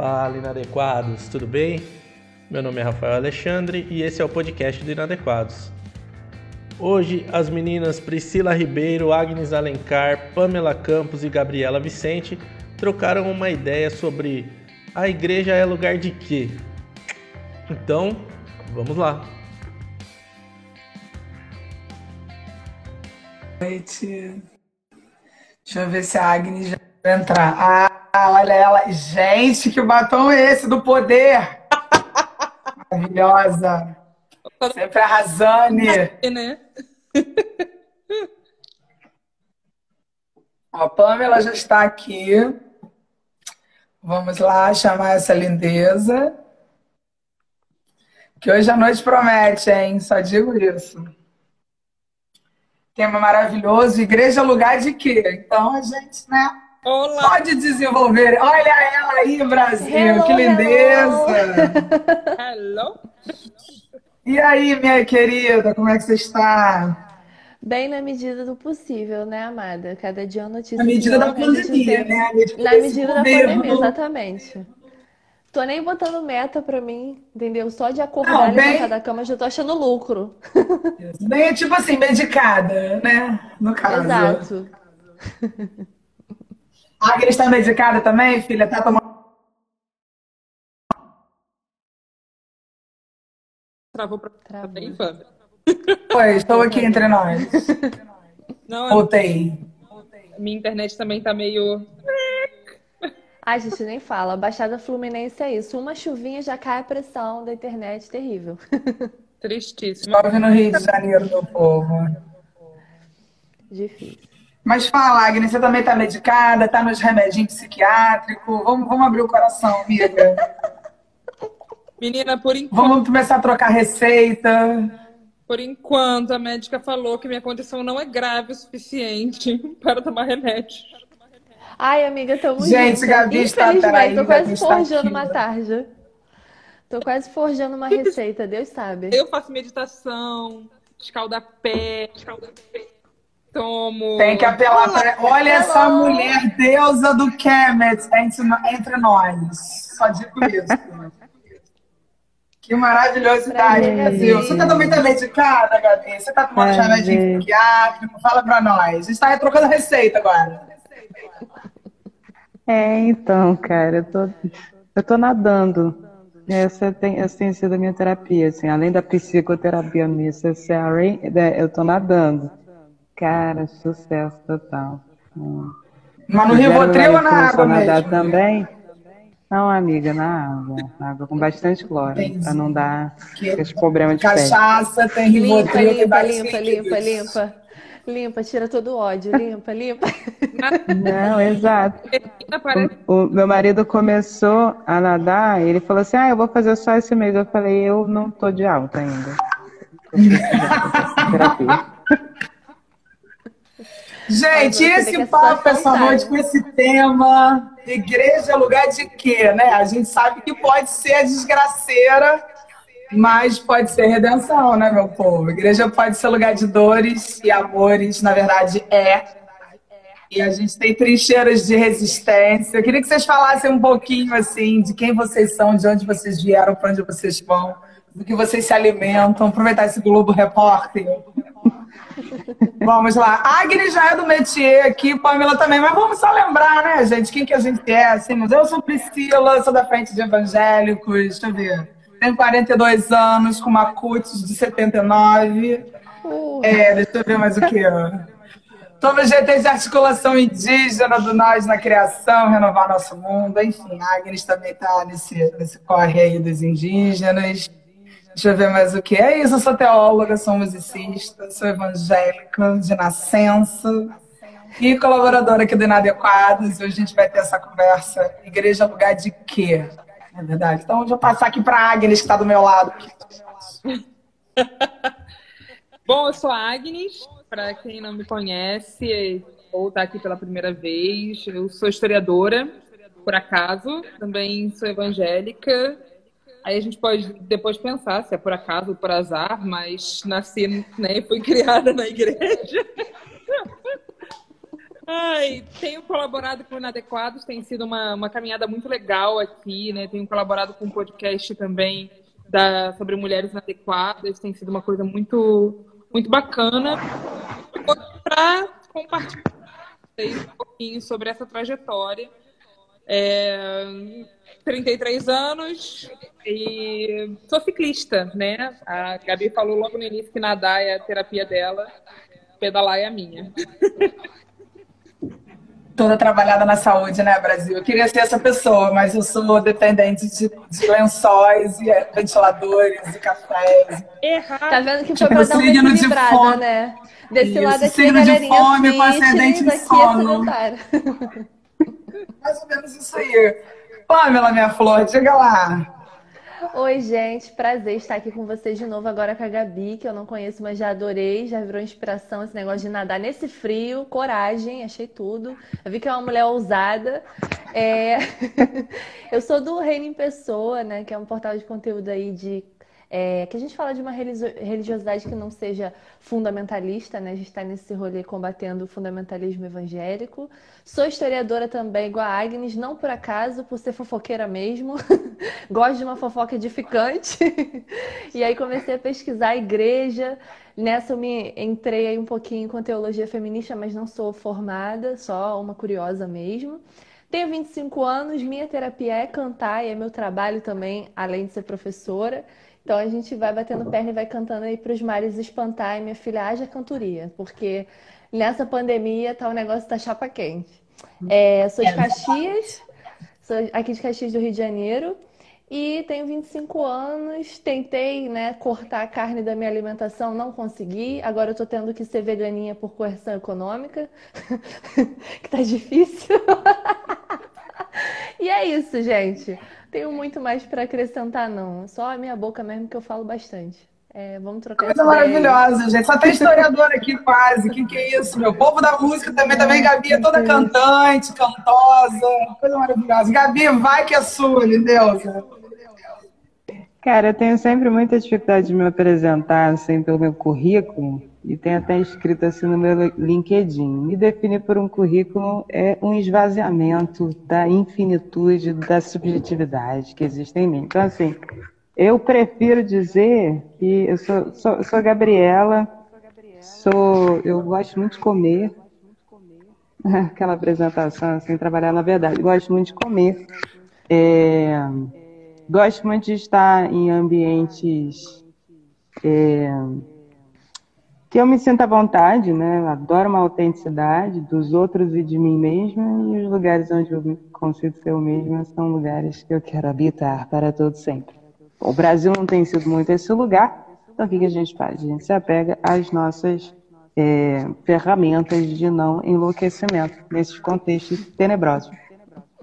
Fala, inadequados, tudo bem? Meu nome é Rafael Alexandre e esse é o podcast do Inadequados. Hoje, as meninas Priscila Ribeiro, Agnes Alencar, Pamela Campos e Gabriela Vicente trocaram uma ideia sobre a igreja é lugar de quê? Então, vamos lá. noite. Deixa eu ver se a Agnes já vai entrar. Ah, olha ela. Gente, que batom é esse do poder? Maravilhosa. Sempre arrasane. né? A Pamela já está aqui. Vamos lá chamar essa lindeza. Que hoje a noite promete, hein? Só digo isso. Tema maravilhoso. Igreja é lugar de quê? Então a gente, né? Olá! Pode desenvolver. Olha ela aí, Brasil. Hello, que lindeza. Hello! E aí, minha querida, como é que você está? Bem na medida do possível, né, amada? Cada dia é uma notícia Na medida da pandemia, tem- né? A medida Na medida da pandemia, exatamente. Tô nem botando meta pra mim, entendeu? Só de acordar Não, e bem- levantar da cama, já tô achando lucro. Bem, é tipo assim, medicada, né? No caso. Exato. A Agnes está medicada também, filha? Tá tomando. Travou pra Travou. bem, fã. Oi, estou aqui entre nós. Não, Voltei. minha internet também tá meio. Ai, gente, nem fala. Baixada Fluminense é isso. Uma chuvinha já cai a pressão da internet, terrível. Tristíssima. Chove no Rio de Janeiro, meu povo. Difícil. Mas fala, Agnes, você também está medicada, está nos remedinhos psiquiátricos. Vamos, vamos abrir o coração, amiga. Menina, por enquanto, Vamos começar a trocar receita. por enquanto, a médica falou que minha condição não é grave o suficiente para tomar remédio. Ai, amiga, tamo Gente, junto. Gabi está- peraí, tô Gabi quase está forjando uma tarja. Tô quase forjando uma receita, Deus sabe. Eu faço meditação, escalda-pé, tomo. Tem que apelar para. Olha essa mulher, deusa do Kemet, entre, entre nós. Só digo isso. Que maravilhosidade, Brasil. Você tá também tá medicada, Gabi? Você tá tomando remédio psiquiátrico? Fala pra nós. A gente tá trocando receita agora. É, então, cara, eu tô, eu tô nadando. Essa tem, essa tem sido a minha terapia, assim, além da psicoterapia necessary, né, eu tô nadando. Cara, sucesso total. Hum. Mas no Rivotril ou na água a nadar mesmo? também? Não, amiga, na água. Na água com bastante cloro, pra não dar Que- aqueles problemas de pele. Cachaça, tem Limpa, Rivotril, tem limpa, limpa, líquidos. limpa, limpa. Limpa, tira todo o ódio. Limpa, limpa. Não, exato. Parece O meu marido começou a nadar, ele falou assim: Ah, eu vou fazer só esse mês. Eu falei: Eu não tô de alta ainda. Eu terapia. Gente, esse a papo essa noite com esse tema, igreja é lugar de quê, né? A gente sabe que pode ser desgraceira, mas pode ser redenção, né, meu povo? Igreja pode ser lugar de dores e amores, na verdade é. E a gente tem trincheiras de resistência. Eu queria que vocês falassem um pouquinho, assim, de quem vocês são, de onde vocês vieram, para onde vocês vão, do que vocês se alimentam. Aproveitar esse Globo Repórter. Vamos lá. Agnes já é do métier aqui, Pamela também, mas vamos só lembrar, né, gente, quem que a gente é, assim, mas eu sou Priscila, sou da frente de evangélicos, deixa eu ver, tenho 42 anos, com uma cutis de 79, Uh, é, deixa eu ver mais o que, Estou no GT de articulação indígena do Nós na Criação, Renovar Nosso Mundo, enfim, a Agnes também está nesse, nesse corre aí dos indígenas. Deixa eu ver mais o que. É isso, eu sou teóloga, sou musicista, sou evangélica de nascença e colaboradora aqui do Inadequados. Hoje a gente vai ter essa conversa. Igreja é lugar de quê? É verdade. Então, eu vou passar aqui para a Agnes, que está do meu lado. Bom, eu sou a Agnes, para quem não me conhece ou está aqui pela primeira vez. Eu sou historiadora, por acaso, também sou evangélica. Aí a gente pode depois pensar se é por acaso ou por azar, mas nasci né, e fui criada na igreja. Ai, tenho colaborado com Inadequados, tem sido uma, uma caminhada muito legal aqui, né? Tenho colaborado com um podcast também da, sobre mulheres inadequadas, tem sido uma coisa muito, muito bacana. Para compartilhar um pouquinho sobre essa trajetória. É, 33 anos e sou ciclista, né? A Gabi falou logo no início que nadar é a terapia dela, pedalar é a minha. Toda trabalhada na saúde, né, Brasil? Eu queria ser essa pessoa, mas eu sou dependente de, de lençóis e ventiladores e cafés. Errado. Tá vendo que foi tipo, pra dar uma equilibrada, né? Desse Isso, lado aqui, signo de fome com ascendente em sono. Mais ou menos isso aí. Pamela, minha flor, diga lá. Oi, gente, prazer estar aqui com vocês de novo agora com a Gabi, que eu não conheço, mas já adorei, já virou inspiração esse negócio de nadar nesse frio, coragem, achei tudo. Eu vi que é uma mulher ousada. É... eu sou do Reino em Pessoa, né, que é um portal de conteúdo aí de é, que a gente fala de uma religiosidade que não seja fundamentalista, né? A gente está nesse rolê combatendo o fundamentalismo evangélico. Sou historiadora também, igual a Agnes, não por acaso, por ser fofoqueira mesmo. Gosto de uma fofoca edificante. e aí comecei a pesquisar a igreja. Nessa eu me entrei aí um pouquinho com teologia feminista, mas não sou formada, só uma curiosa mesmo. Tenho 25 anos, minha terapia é cantar e é meu trabalho também, além de ser professora. Então a gente vai batendo perna e vai cantando aí para os mares espantar e minha filha haja cantoria, porque nessa pandemia tá o negócio da chapa quente. É, sou de. Caxias, sou aqui de Caxias do Rio de Janeiro e tenho 25 anos. Tentei né, cortar a carne da minha alimentação, não consegui. Agora eu tô tendo que ser veganinha por coerção econômica, que tá difícil. e é isso, gente tenho muito mais para acrescentar, não. Só a minha boca mesmo que eu falo bastante. É, vamos trocar Coisa maravilhosa, gente. Só tem historiador aqui quase. O que, que é isso, meu? O povo da música também, também. Gabi é toda cantante, cantosa. Coisa maravilhosa. Gabi, vai que é sua, Deus. Cara, eu tenho sempre muita dificuldade de me apresentar, assim, pelo meu currículo. E tem até escrito assim no meu LinkedIn. Me definir por um currículo é um esvaziamento da infinitude da subjetividade que existe em mim. Então, assim, eu prefiro dizer que eu sou, sou, sou Gabriela, sou, eu gosto muito de comer. Aquela apresentação, assim, trabalhar na verdade. Gosto muito de comer. É, gosto muito de estar em ambientes. É, que eu me sinta à vontade, né? Adoro uma autenticidade dos outros e de mim mesma, e os lugares onde eu consigo ser eu mesma são lugares que eu quero habitar para todo sempre. O Brasil não tem sido muito esse lugar, então o que, que a gente faz? A gente se apega às nossas é, ferramentas de não enlouquecimento nesses contextos tenebrosos.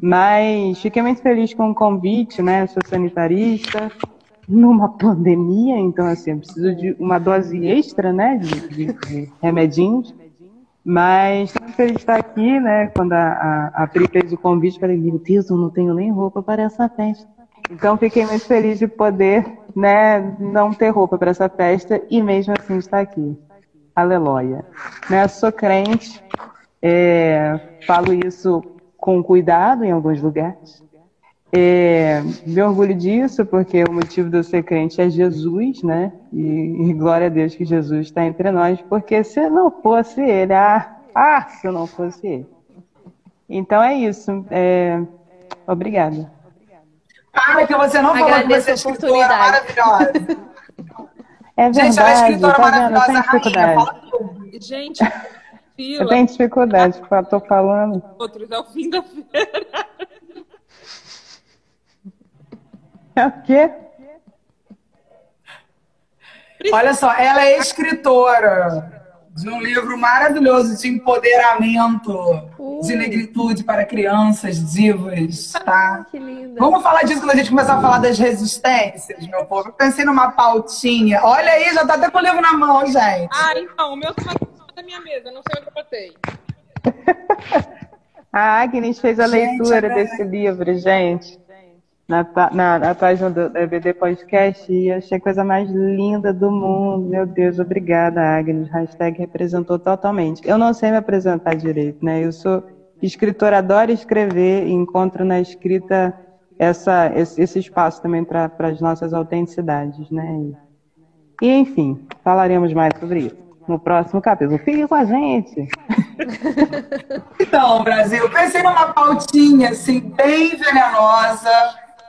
Mas fiquei muito feliz com o convite, né? Eu sou sanitarista, numa pandemia, então assim, eu preciso de uma dose extra, né, de, de, remedinhos. Mas estou feliz de estar aqui, né? Quando a, a, a Pri fez o convite, falei, meu Deus, eu não tenho nem roupa para essa festa. Então fiquei muito feliz de poder, né, não ter roupa para essa festa e mesmo assim estar aqui. Aleluia. Né, sou crente, é, falo isso com cuidado em alguns lugares, é, me orgulho disso, porque o motivo de eu ser crente é Jesus, né? E, e glória a Deus que Jesus está entre nós, porque se não fosse Ele, ah, ah, se não fosse Ele. Então é isso. É, obrigada. Para que você não falou que você é escritora maravilhosa. É verdade, Gente, ela é escritora tá maravilhosa, rainha. Gente, fila. Eu tenho dificuldade, estou falando. Outros, é o fim da feira. É o quê? Olha só, ela é escritora de um livro maravilhoso de empoderamento, uh. de negritude para crianças divas, tá? que linda. Vamos falar disso quando a gente começar a falar das resistências, meu povo. Eu pensei numa pautinha. Olha aí, já tá até com o livro na mão, gente. Ah, então, o meu tá minha mesa, não sei onde eu botei. a Agnes fez a gente, leitura é desse livro, gente. na, na, na página do EBD Podcast e achei a coisa mais linda do mundo. Meu Deus, obrigada, Agnes. Hashtag representou totalmente. Eu não sei me apresentar direito, né? Eu sou escritora, adoro escrever e encontro na escrita essa, esse, esse espaço também para as nossas autenticidades, né? E, enfim, falaremos mais sobre isso no próximo capítulo. Fique com a gente! Então, Brasil, pensei numa pautinha assim, bem venenosa,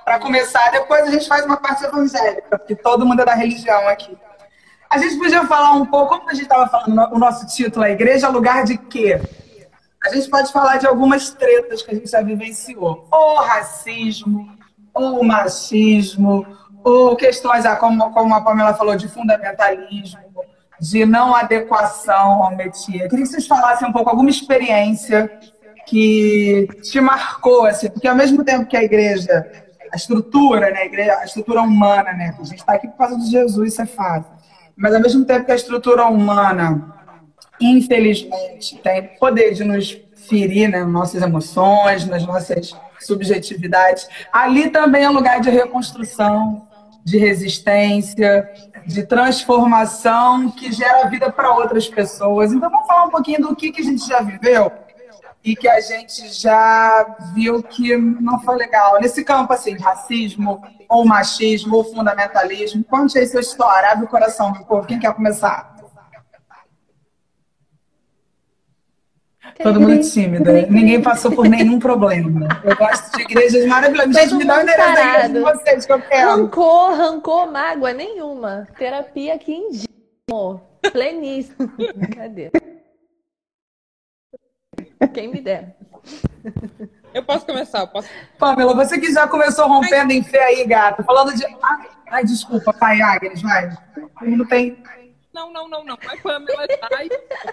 para começar. Depois a gente faz uma parte evangélica, porque todo mundo é da religião aqui. A gente podia falar um pouco, como a gente estava falando, o nosso título é Igreja Lugar de Quê? A gente pode falar de algumas tretas que a gente já vivenciou. Ou racismo, ou machismo, ou questões, ah, como, como a Pamela falou, de fundamentalismo, de não adequação ao métier. Eu queria que vocês falassem um pouco alguma experiência que te marcou, assim, porque ao mesmo tempo que a igreja a estrutura, né, a, igreja, a estrutura humana, né? A gente está aqui por causa de Jesus, isso é fácil. Mas ao mesmo tempo que a estrutura humana, infelizmente, tem poder de nos ferir nas né, nossas emoções, nas nossas subjetividades, ali também é lugar de reconstrução, de resistência, de transformação que gera vida para outras pessoas. Então vamos falar um pouquinho do que, que a gente já viveu e que a gente já viu que não foi legal. Nesse campo, assim, racismo, ou machismo, ou fundamentalismo, conte aí sua história, abre o coração do povo. Quem quer começar? Todo mundo tímido. Ninguém passou por nenhum problema. Eu gosto de igrejas maravilhosas. Gente, me dá um endereço da de vocês que eu quero. Rancor, rancor, mágoa nenhuma. Terapia aqui em dia. Pleníssimo. Brincadeira. Quem me der. Eu posso começar, eu posso. Pamela, você que já começou rompendo em fé aí, gata. Falando de. Ai, ai desculpa, pai Agnes, vai. Não tem. Não, não, não, não. Vai Pamela. Ai.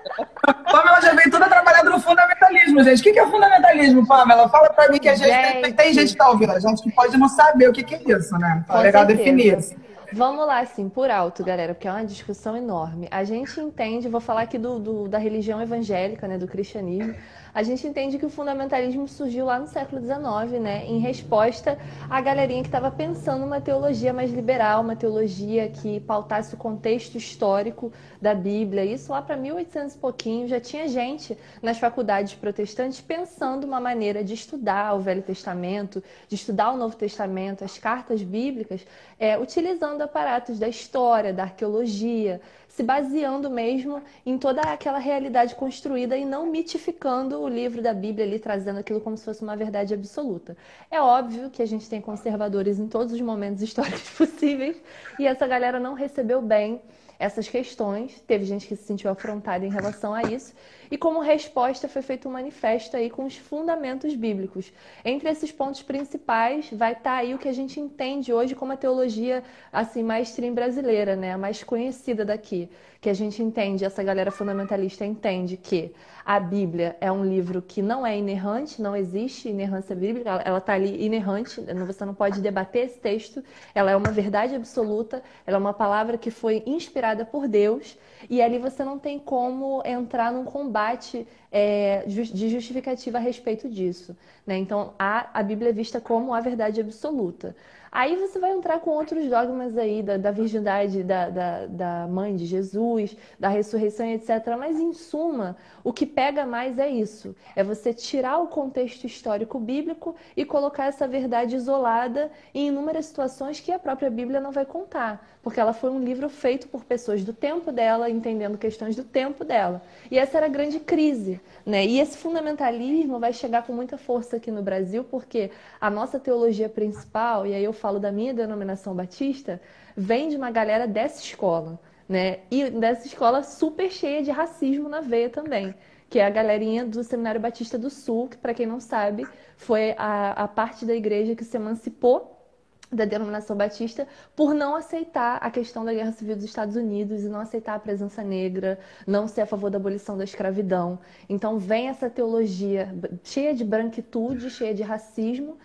Pamela já veio toda trabalhando no fundamentalismo, gente. O que é fundamentalismo, Pamela? Fala pra mim que a gente, gente. Tem, tem, gente que tá ouvindo, a gente que pode não saber o que, que é isso, né? Tá legal certeza. definir isso. Vamos lá, assim, por alto, galera, porque é uma discussão enorme. A gente entende, vou falar aqui do, do da religião evangélica, né, do cristianismo a gente entende que o fundamentalismo surgiu lá no século XIX, né, em resposta à galerinha que estava pensando uma teologia mais liberal, uma teologia que pautasse o contexto histórico da Bíblia. Isso lá para 1800 e pouquinho já tinha gente nas faculdades protestantes pensando uma maneira de estudar o Velho Testamento, de estudar o Novo Testamento, as cartas bíblicas, é, utilizando aparatos da história, da arqueologia, se baseando mesmo em toda aquela realidade construída e não mitificando o livro da Bíblia ali, trazendo aquilo como se fosse uma verdade absoluta. É óbvio que a gente tem conservadores em todos os momentos históricos possíveis e essa galera não recebeu bem essas questões. Teve gente que se sentiu afrontada em relação a isso. E como resposta foi feito um manifesto aí com os fundamentos bíblicos. Entre esses pontos principais vai estar tá aí o que a gente entende hoje como a teologia assim mais stream brasileira, né, a mais conhecida daqui, que a gente entende, essa galera fundamentalista entende que a Bíblia é um livro que não é inerrante, não existe inerrância bíblica, ela está ali inerrante, você não pode debater esse texto, ela é uma verdade absoluta, ela é uma palavra que foi inspirada por Deus e ali você não tem como entrar num combate é, de justificativa a respeito disso. Né? Então, a, a Bíblia é vista como a verdade absoluta. Aí você vai entrar com outros dogmas aí da, da virgindade da, da, da, mãe de Jesus, da ressurreição, etc. Mas, em suma, o que pega mais é isso: é você tirar o contexto histórico bíblico e colocar essa verdade isolada em inúmeras situações que a própria Bíblia não vai contar, porque ela foi um livro feito por pessoas do tempo dela, entendendo questões do tempo dela. E essa era a grande crise. Né? E esse fundamentalismo vai chegar com muita força aqui no Brasil, porque a nossa teologia principal, e aí eu da minha denominação batista, vem de uma galera dessa escola. Né? E dessa escola super cheia de racismo na veia também, que é a galerinha do Seminário Batista do Sul, que, para quem não sabe, foi a, a parte da igreja que se emancipou da denominação batista por não aceitar a questão da guerra civil dos Estados Unidos e não aceitar a presença negra, não ser a favor da abolição da escravidão. Então vem essa teologia cheia de branquitude, cheia de racismo,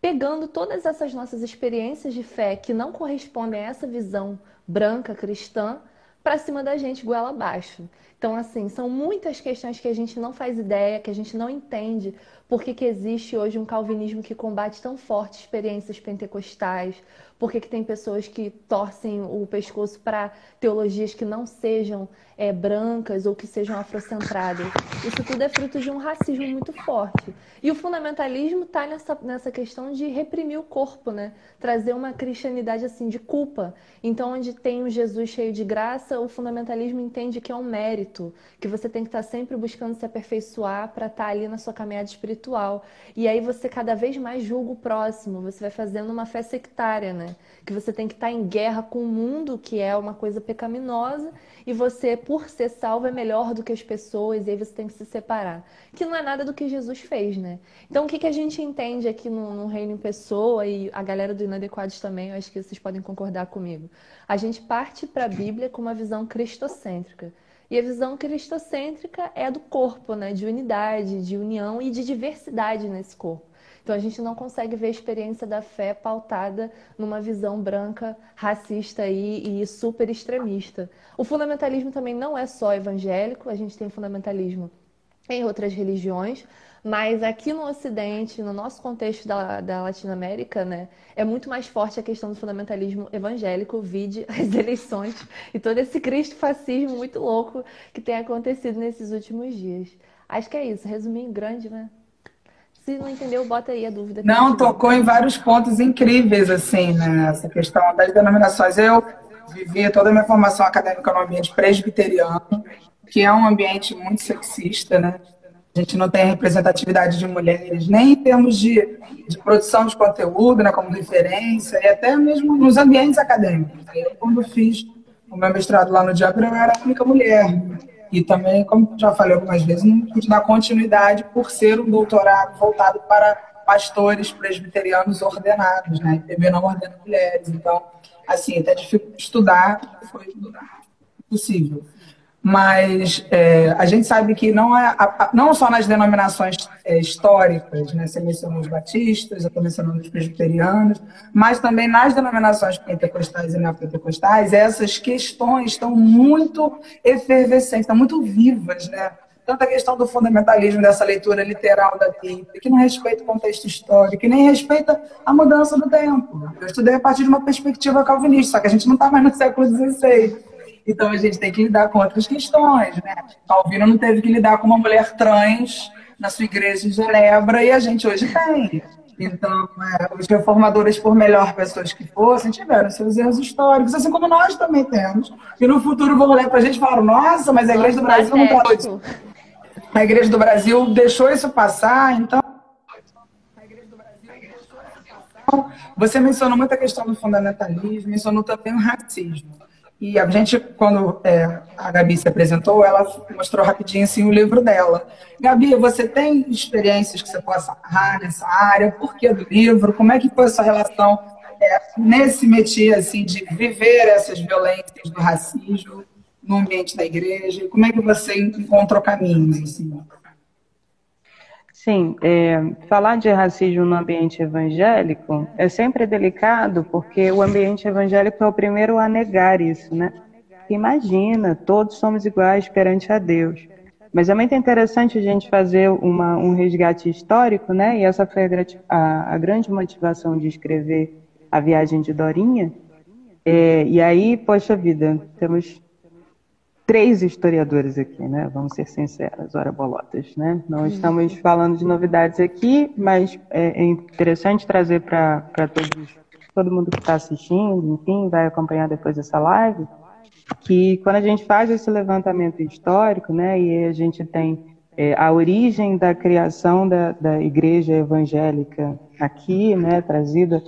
pegando todas essas nossas experiências de fé que não correspondem a essa visão branca cristã para cima da gente goela abaixo. Então, assim, são muitas questões que a gente não faz ideia, que a gente não entende por que, que existe hoje um calvinismo que combate tão forte experiências pentecostais, por que, que tem pessoas que torcem o pescoço para teologias que não sejam é, brancas ou que sejam afrocentradas. Isso tudo é fruto de um racismo muito forte. E o fundamentalismo está nessa, nessa questão de reprimir o corpo, né? trazer uma cristianidade assim de culpa. Então, onde tem um Jesus cheio de graça, o fundamentalismo entende que é um mérito, que você tem que estar tá sempre buscando se aperfeiçoar para estar tá ali na sua caminhada espiritual. E aí você cada vez mais julga o próximo, você vai fazendo uma fé sectária, né? Que você tem que estar em guerra com o mundo, que é uma coisa pecaminosa, e você, por ser salvo, é melhor do que as pessoas, e aí você tem que se separar. Que não é nada do que Jesus fez, né? Então, o que, que a gente entende aqui no, no Reino em Pessoa, e a galera do Inadequados também, eu acho que vocês podem concordar comigo. A gente parte para a Bíblia com uma visão cristocêntrica. E a visão cristocêntrica é do corpo, né? De unidade, de união e de diversidade nesse corpo. Então a gente não consegue ver a experiência da fé pautada numa visão branca, racista e, e super extremista. O fundamentalismo também não é só evangélico, a gente tem fundamentalismo em outras religiões, mas aqui no Ocidente, no nosso contexto da, da Latinoamérica, né, é muito mais forte a questão do fundamentalismo evangélico, vide as eleições e todo esse cristofascismo muito louco que tem acontecido nesses últimos dias. Acho que é isso, resumindo grande, né? Se não entendeu, bota aí a dúvida. Não, tocou em vários pontos incríveis, assim, né? Essa questão das denominações. Eu vivi toda a minha formação acadêmica no ambiente presbiteriano, que é um ambiente muito sexista, né? A gente não tem representatividade de mulheres, nem em termos de, de produção de conteúdo, né, como referência, e até mesmo nos ambientes acadêmicos. Eu, quando fiz o meu mestrado lá no Diabra, eu era a única mulher. E também, como já falei algumas vezes, não pude dar continuidade por ser um doutorado voltado para pastores presbiterianos ordenados, né? IPB não ordena mulheres. Então, assim, até difícil estudar foi possível. Mas é, a gente sabe que não, é, não só nas denominações é, históricas, né? você mencionou os batistas, eu estou mencionando os presbiterianos, mas também nas denominações pentecostais e neopentecostais, essas questões estão muito efervescentes, estão muito vivas, né? Tanto a questão do fundamentalismo dessa leitura literal da Bíblia, que não respeita o contexto histórico, que nem respeita a mudança do tempo. Eu estudei a partir de uma perspectiva calvinista, só que a gente não está mais no século XVI. Então a gente tem que lidar com outras questões, né? Calvino não teve que lidar com uma mulher trans na sua igreja em Genebra e a gente hoje tem. Então, é, os reformadores, por melhor pessoas que fossem, tiveram seus erros históricos, assim como nós também temos. E no futuro vão olhar para a gente e falar: nossa, mas a Igreja do Brasil não está. A Igreja do Brasil deixou isso passar, então. Você mencionou muito a questão do fundamentalismo, mencionou também o racismo. E a gente, quando é, a Gabi se apresentou, ela mostrou rapidinho assim, o livro dela. Gabi, você tem experiências que você possa narrar nessa área? Por que do livro? Como é que foi a sua relação é, nesse métier assim, de viver essas violências do racismo no ambiente da igreja? Como é que você encontrou caminhos? Assim? Sim, é, falar de racismo no ambiente evangélico é sempre delicado, porque o ambiente evangélico é o primeiro a negar isso, né? Imagina, todos somos iguais perante a Deus. Mas é muito interessante a gente fazer uma, um resgate histórico, né? E essa foi a, a, a grande motivação de escrever A Viagem de Dorinha. É, e aí, poxa vida, temos três historiadores aqui, né? Vamos ser sinceras, ora bolotas, né? Não uhum. estamos falando de novidades aqui, mas é, é interessante trazer para todos, todo mundo que está assistindo, enfim, vai acompanhar depois essa live, que quando a gente faz esse levantamento histórico, né? E a gente tem é, a origem da criação da, da igreja evangélica aqui, né? Trazida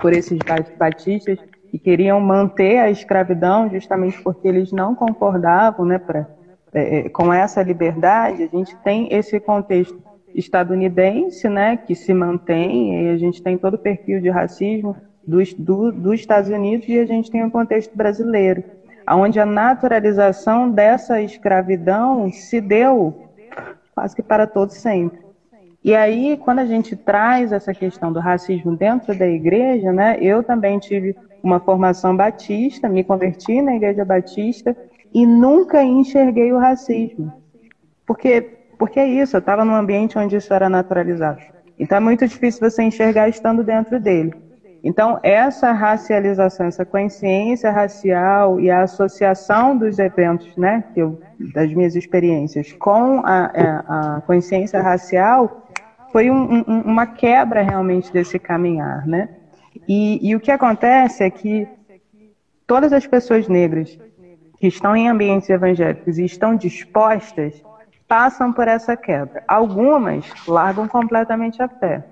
por esses batistas que queriam manter a escravidão justamente porque eles não concordavam né, pra, é, é, com essa liberdade, a gente tem esse contexto estadunidense né, que se mantém, e a gente tem todo o perfil de racismo dos, do, dos Estados Unidos e a gente tem o contexto brasileiro, onde a naturalização dessa escravidão se deu quase que para todos sempre. E aí, quando a gente traz essa questão do racismo dentro da igreja, né, eu também tive uma formação batista, me converti na igreja batista e nunca enxerguei o racismo. Porque, porque é isso, eu estava num ambiente onde isso era naturalizado. Então é muito difícil você enxergar estando dentro dele. Então, essa racialização, essa consciência racial e a associação dos eventos, né, eu, das minhas experiências com a, é, a consciência racial, foi um, um, uma quebra realmente desse caminhar, né? E, e o que acontece é que todas as pessoas negras que estão em ambientes evangélicos e estão dispostas passam por essa quebra. Algumas largam completamente a fé.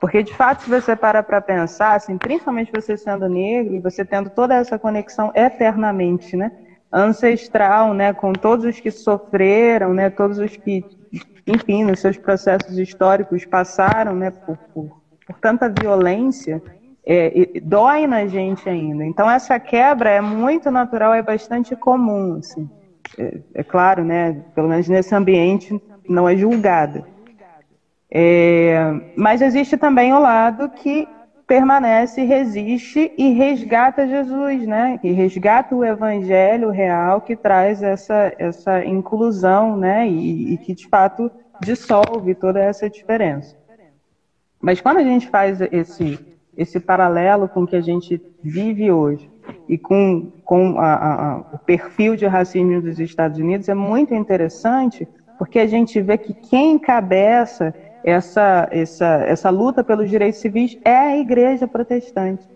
Porque, de fato, se você para para pensar, assim, principalmente você sendo negro, e você tendo toda essa conexão eternamente, né? ancestral, né, com todos os que sofreram, né, todos os que, enfim, nos seus processos históricos passaram, né, por, por, por tanta violência, é, dói na gente ainda. Então essa quebra é muito natural, é bastante comum, assim. É, é claro, né? Pelo menos nesse ambiente não é julgada. É, mas existe também o lado que permanece, resiste e resgata Jesus, né? E resgata o evangelho real que traz essa, essa inclusão, né? E, e que de fato dissolve toda essa diferença. Mas quando a gente faz esse esse paralelo com o que a gente vive hoje e com, com a, a, o perfil de racismo dos Estados Unidos é muito interessante, porque a gente vê que quem encabeça essa, essa, essa luta pelos direitos civis é a igreja protestante.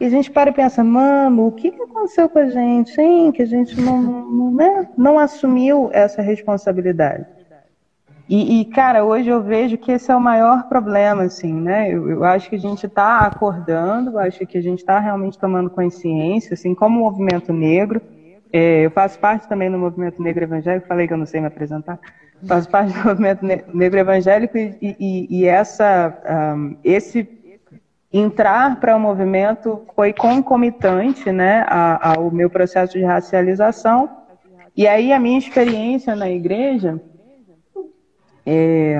E a gente para e pensa, mano, o que, que aconteceu com a gente, hein? Que a gente não, não, né? não assumiu essa responsabilidade. E, e, cara, hoje eu vejo que esse é o maior problema, assim, né? Eu, eu acho que a gente está acordando, acho que a gente está realmente tomando consciência, assim, como o movimento negro. É, eu faço parte também do movimento negro evangélico, falei que eu não sei me apresentar. Faço parte do movimento negro evangélico e, e, e essa, um, esse entrar para o movimento foi concomitante, né, ao meu processo de racialização. E aí a minha experiência na igreja é,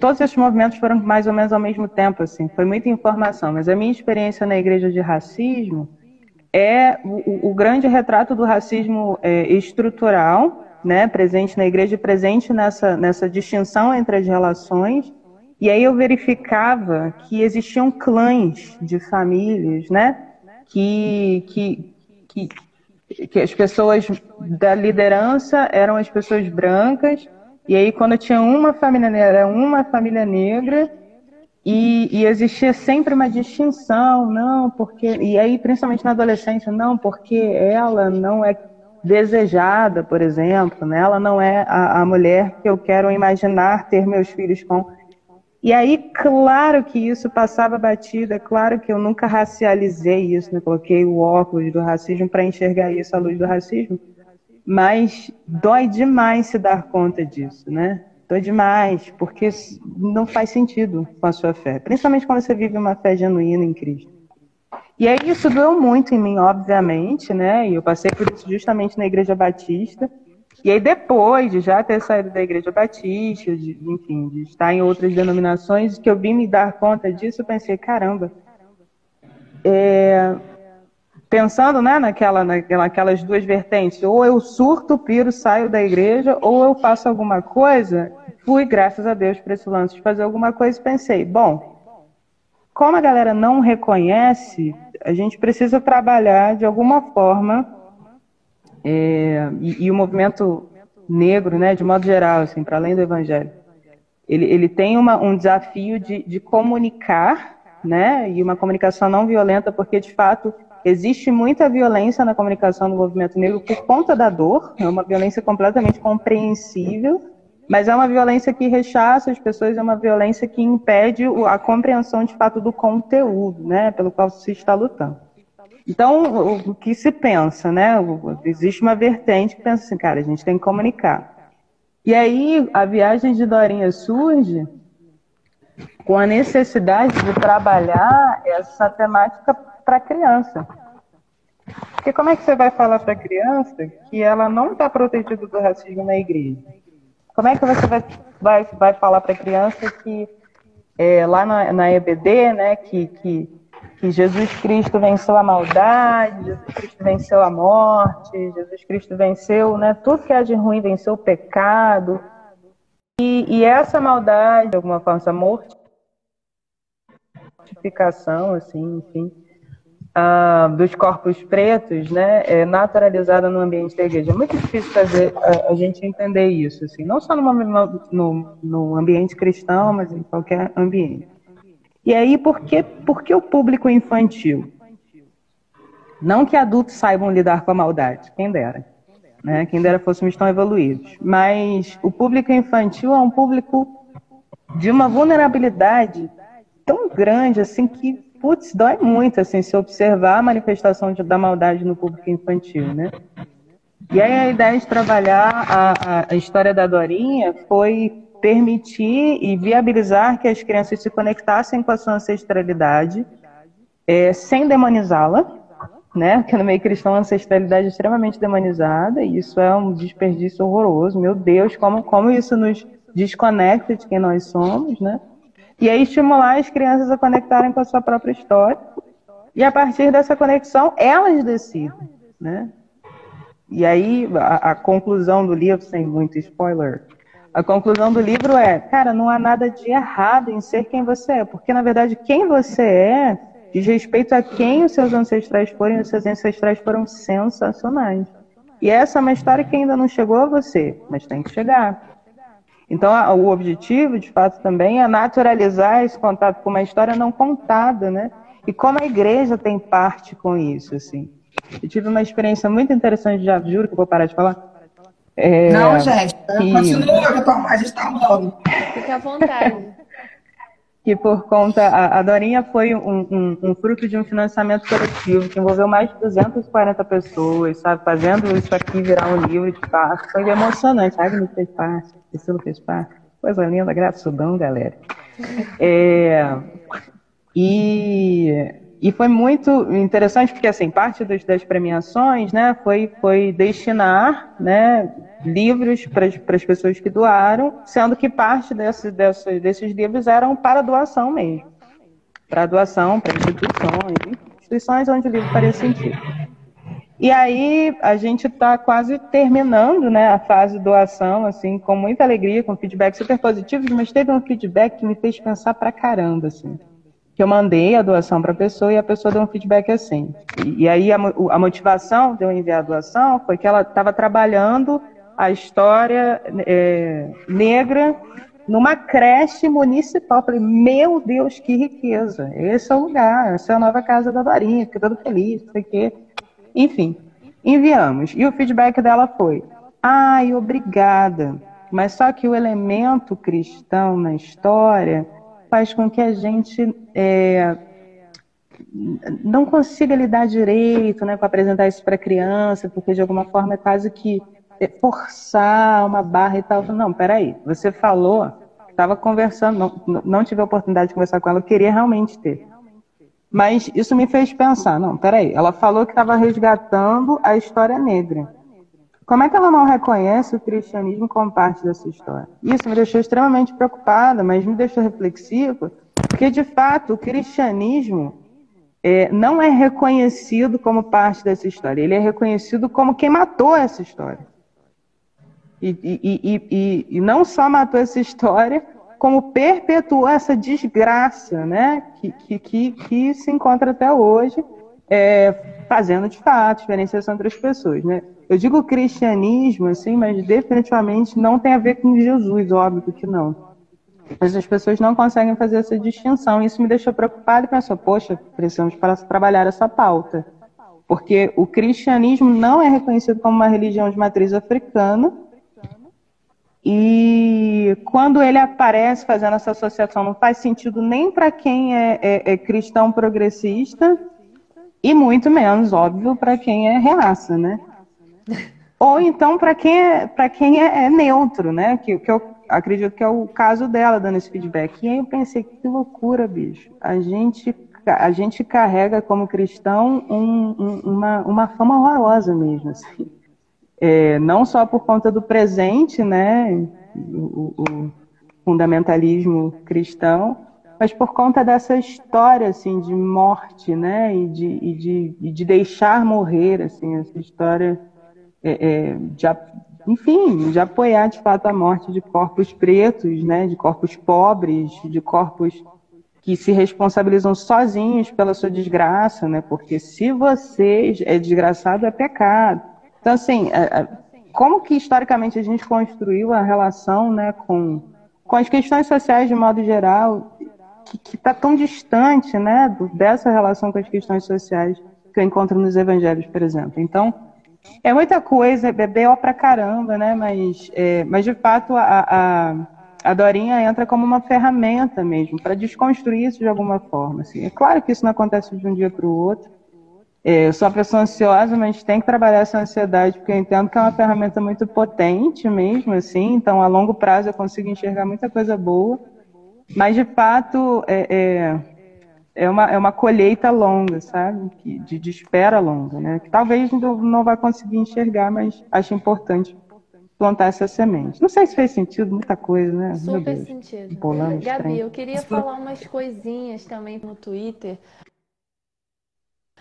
todos esses movimentos foram mais ou menos ao mesmo tempo, assim, foi muita informação, mas a minha experiência na igreja de racismo é o, o grande retrato do racismo é, estrutural, né, presente na igreja e presente nessa, nessa distinção entre as relações, e aí eu verificava que existiam clãs de famílias, né, que, que, que, que as pessoas da liderança eram as pessoas brancas, e aí, quando tinha uma família negra, uma família negra, e, e, existia sempre uma distinção, não, porque. E aí, principalmente na adolescência, não, porque ela não é desejada, por exemplo, né? ela não é a, a mulher que eu quero imaginar ter meus filhos com. E aí, claro que isso passava batida, é claro que eu nunca racializei isso, né? coloquei o óculos do racismo para enxergar isso à luz do racismo mas dói demais se dar conta disso, né? Dói demais, porque não faz sentido com a sua fé, principalmente quando você vive uma fé genuína em Cristo. E aí isso doeu muito em mim, obviamente, né? E eu passei por isso justamente na Igreja Batista. E aí depois de já ter saído da Igreja Batista, de, enfim, de estar em outras denominações, que eu vim me dar conta disso, eu pensei, caramba, é, pensando né, naquela, naquelas duas vertentes, ou eu surto, piro, saio da igreja, ou eu faço alguma coisa, fui, graças a Deus, para esse lance de fazer alguma coisa e pensei, bom, como a galera não reconhece, a gente precisa trabalhar de alguma forma, é, e, e, o movimento negro, né, de modo geral, assim, para além do evangelho, ele, ele tem uma, um desafio de, de comunicar, né, e uma comunicação não violenta, porque de fato Existe muita violência na comunicação do movimento negro por conta da dor, é uma violência completamente compreensível, mas é uma violência que rechaça as pessoas, é uma violência que impede a compreensão de fato do conteúdo, né, pelo qual se está lutando. Então, o que se pensa, né? Existe uma vertente que pensa assim, cara, a gente tem que comunicar. E aí a viagem de Dorinha surge com a necessidade de trabalhar essa temática para a criança. Porque como é que você vai falar para a criança que ela não está protegida do racismo na igreja? Como é que você vai, vai, vai falar para a criança que é, lá na, na, EBD, né, que, que que Jesus Cristo venceu a maldade, Jesus Cristo venceu a morte, Jesus Cristo venceu né, tudo que há de ruim, venceu o pecado. E, e essa maldade, de alguma forma, essa mortificação, assim, enfim, uh, dos corpos pretos, né, é naturalizada no ambiente da igreja. É muito difícil fazer a, a gente entender isso, assim, não só no, no ambiente cristão, mas em qualquer ambiente. E aí, por que, por que o público infantil? Não que adultos saibam lidar com a maldade, quem dera. Né? Quem dera fôssemos tão evoluídos. Mas o público infantil é um público de uma vulnerabilidade tão grande, assim, que, putz, dói muito, assim, se observar a manifestação de, da maldade no público infantil, né? E aí a ideia de trabalhar a, a, história da Dorinha foi permitir e viabilizar que as crianças se conectassem com a sua ancestralidade é, sem demonizá-la, né? Porque no meio cristão a ancestralidade é extremamente demonizada e isso é um desperdício horroroso. Meu Deus, como, como isso nos desconecta de quem nós somos, né? E aí estimular as crianças a conectarem com a sua própria história e a partir dessa conexão elas decidem, né? E aí a, a conclusão do livro, sem muito spoiler, a conclusão do livro é, cara, não há nada de errado em ser quem você é, porque na verdade quem você é diz respeito a quem os seus ancestrais foram, e os seus ancestrais foram sensacionais. E essa é uma história que ainda não chegou a você, mas tem que chegar. Então, o objetivo, de fato, também é naturalizar esse contato com uma história não contada, né? E como a igreja tem parte com isso, assim. Eu tive uma experiência muito interessante, já juro que vou parar de falar, é, não, gente, que... continua que a imagem está bom. Fique à vontade. que por conta, a, a Dorinha foi um, um, um, fruto de um financiamento coletivo que envolveu mais de 240 pessoas, sabe, fazendo isso aqui virar um livro de parte. Foi emocionante, sabe, me fez parte, Priscila fez parte. Coisa linda, gratidão, galera. É, e e foi muito interessante porque assim parte das, premiações né foi foi destinar né livros para as pessoas que doaram, sendo que parte desse, desse, desses livros eram para doação mesmo. Para doação, para instituições, instituições onde o livro faria sentido. E aí a gente está quase terminando né, a fase doação, assim, com muita alegria, com feedback super positivo, mas teve um feedback que me fez pensar pra caramba, assim. Que eu mandei a doação para a pessoa e a pessoa deu um feedback assim. E, e aí a, a motivação de eu enviar a doação foi que ela estava trabalhando a história é, negra numa creche municipal. Falei, meu Deus, que riqueza! Esse é o lugar, essa é a nova casa da Dorinha, fiquei todo feliz, não sei o quê. Enfim, enviamos. E o feedback dela foi: ai, obrigada. Mas só que o elemento cristão na história faz com que a gente é, não consiga lidar direito né, com apresentar isso para a criança, porque de alguma forma é quase que forçar uma barra e tal. Não, peraí, você falou, estava conversando, não, não tive a oportunidade de conversar com ela, eu queria realmente ter. Mas isso me fez pensar, não, peraí, ela falou que estava resgatando a história negra. Como é que ela não reconhece o cristianismo como parte dessa história? Isso me deixou extremamente preocupada, mas me deixou reflexiva, porque de fato o cristianismo é, não é reconhecido como parte dessa história, ele é reconhecido como quem matou essa história. E, e, e, e, não só matou essa história, como perpetuou essa desgraça, né? Que, que, que, se encontra até hoje, é, fazendo de fato diferenciação entre as pessoas, né? Eu digo cristianismo, assim, mas definitivamente não tem a ver com Jesus, óbvio que não. Mas as pessoas não conseguem fazer essa distinção. Isso me deixou preocupado e pensou, poxa, precisamos trabalhar essa pauta. Porque o cristianismo não é reconhecido como uma religião de matriz africana, e quando ele aparece fazendo essa associação, não faz sentido nem para quem é, é, é, cristão progressista, e muito menos, óbvio, para quem é reaça, né? Ou então para quem, é, pra quem é, é, neutro, né? Que, que eu acredito que é o caso dela dando esse feedback. E aí eu pensei, que loucura, bicho. A gente, a gente carrega como cristão um, um, uma, uma fama horrorosa mesmo, assim é, não só por conta do presente, né, o, o fundamentalismo cristão, mas por conta dessa história assim de morte, né, e de, e de, e de deixar morrer, assim, essa história é, é, de, enfim, de apoiar de fato a morte de corpos pretos, né, de corpos pobres, de corpos que se responsabilizam sozinhos pela sua desgraça, né, porque se você é desgraçado é pecado. Então, assim, é, é, como que historicamente a gente construiu a relação, né, com com as questões sociais de modo geral que está tão distante né, dessa relação com as questões sociais que eu encontro nos evangelhos, por exemplo. Então, é muita coisa, é B.O. pra caramba, né? Mas, é, mas de fato, a, a, a, Dorinha entra como uma ferramenta mesmo, para desconstruir isso de alguma forma. Assim. É claro que isso não acontece de um dia para o outro. É, eu sou uma pessoa ansiosa, mas tem que trabalhar essa ansiedade, porque eu entendo que é uma ferramenta muito potente mesmo, assim. Então, a longo prazo, eu consigo enxergar muita coisa boa. Mas, de fato, é, é, é, uma, é uma colheita longa, sabe? De, de espera longa, né? Que talvez não, não vai conseguir enxergar, mas acho importante plantar essa semente. Não sei se fez sentido, muita coisa, né? Super sentido. Gabi, eu queria falar umas coisinhas também no Twitter,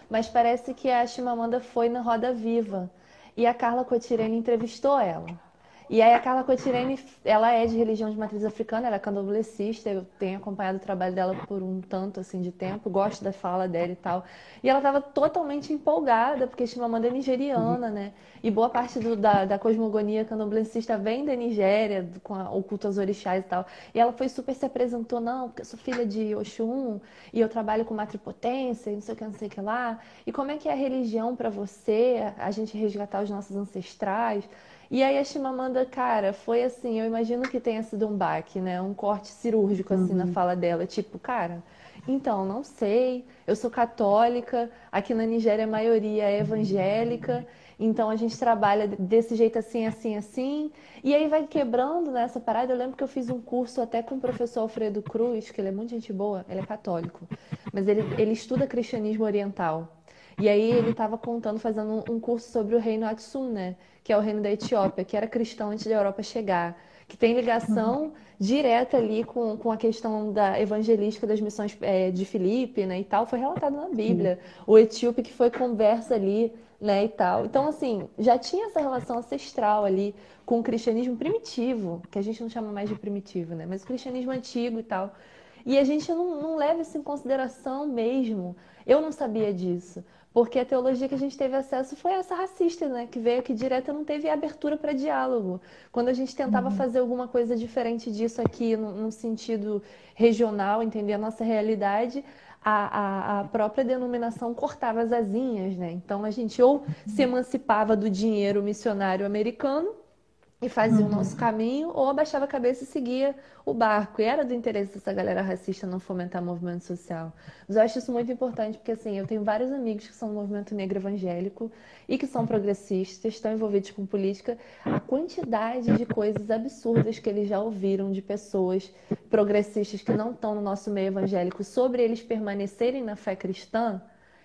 mas parece que a Chimamanda foi na Roda Viva e a Carla Cotirene entrevistou ela. E aí a Carla Cotirene, ela é de religião de matriz africana, ela é candomblessista, eu tenho acompanhado o trabalho dela por um tanto assim de tempo, gosto da fala dela e tal. E ela estava totalmente empolgada, porque Chimamanda é nigeriana, né? E boa parte do, da, da cosmogonia candomblessista vem da Nigéria, com a, o culto aos orixás e tal. E ela foi super se apresentou, não, porque eu sou filha de Oxum, e eu trabalho com matripotência, e não sei o que, não sei o que lá. E como é que é a religião para você, a gente resgatar os nossos ancestrais? E aí a Chimamanda, cara, foi assim, eu imagino que tenha sido um baque, né? Um corte cirúrgico assim uhum. na fala dela, tipo, cara, então, não sei, eu sou católica, aqui na Nigéria a maioria é evangélica, então a gente trabalha desse jeito assim, assim, assim. E aí vai quebrando nessa parada. Eu lembro que eu fiz um curso até com o professor Alfredo Cruz, que ele é muito gente boa, ele é católico, mas ele, ele estuda cristianismo oriental. E aí ele estava contando, fazendo um curso sobre o reino Aksum, né? Que é o reino da Etiópia, que era cristão antes da Europa chegar. Que tem ligação direta ali com, com a questão da evangelística das missões é, de Filipe, né? E tal. Foi relatado na Bíblia. O etíope que foi conversa ali, né? E tal. Então, assim, já tinha essa relação ancestral ali com o cristianismo primitivo, que a gente não chama mais de primitivo, né? Mas o cristianismo antigo e tal. E a gente não, não leva isso em consideração mesmo. Eu não sabia disso. Porque a teologia que a gente teve acesso foi essa racista, né? Que veio aqui direto e não teve abertura para diálogo. Quando a gente tentava uhum. fazer alguma coisa diferente disso aqui, num, sentido regional, entender a nossa realidade, a, a, a, própria denominação cortava as asinhas, né? Então a gente ou se emancipava do dinheiro missionário americano e fazia uhum. o nosso caminho, ou abaixava a cabeça e seguia o barco. E era do interesse dessa galera racista não fomentar movimento social. Mas eu acho isso muito importante, porque assim, eu tenho vários amigos que são do movimento negro evangélico e que são progressistas, estão envolvidos com política. A quantidade de coisas absurdas que eles já ouviram de pessoas progressistas que não estão no nosso meio evangélico sobre eles permanecerem na fé cristã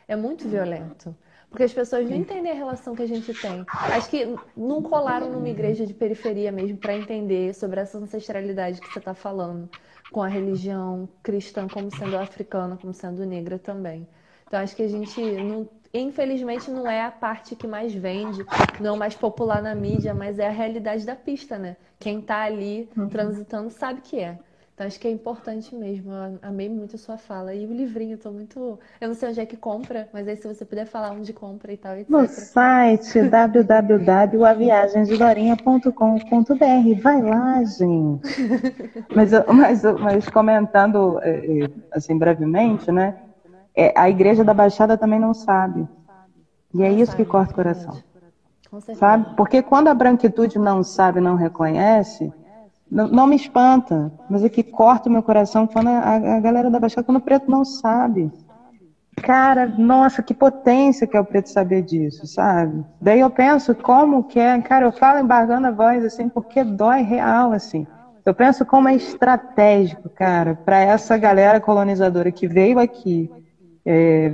é muito violento. Porque as pessoas não entendem a relação que a gente tem. Acho que não colaram numa igreja de periferia mesmo para entender sobre essa ancestralidade que você está falando, com a religião cristã como sendo africana, como sendo negra também. Então acho que a gente, não, infelizmente, não é a parte que mais vende, não é o mais popular na mídia, mas é a realidade da pista, né? Quem está ali uhum. transitando sabe que é. Então acho que é importante mesmo. Eu amei muito a sua fala. E o livrinho, tô muito. Eu não sei onde é que compra, mas aí se você puder falar onde compra e tal, etc. No site www.aviagensdorinha.com.br. Vai lá, gente. mas, mas, mas comentando é, é, assim brevemente, né? É, a igreja da Baixada também não sabe. E é isso que corta o coração. Sabe? Porque quando a branquitude não sabe, não reconhece, não, não, me espanta, mas é que corta o meu coração quando a, a galera da Baixada, quando o preto não sabe. Cara, nossa, que potência que é o preto saber disso, sabe? Daí eu penso como que é, cara, eu falo embargando a voz assim, porque dói real, assim. Eu penso como é estratégico, cara, para essa galera colonizadora que veio aqui, é,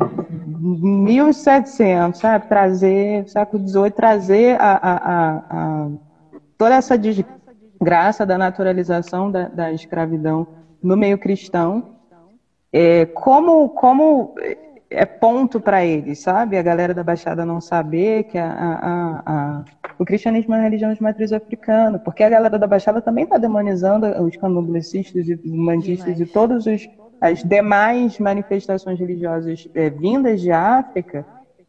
1700, sabe? Trazer, século XVIII, trazer a, a, a, a toda essa graça da naturalização da, da escravidão no meio cristão é, como, como é ponto para eles, sabe? A galera da Baixada não saber que a, a, a, o cristianismo é uma religião de matriz africana, porque a galera da Baixada também está demonizando os candomblecistas e mandistas e todas as demais manifestações religiosas é, vindas de África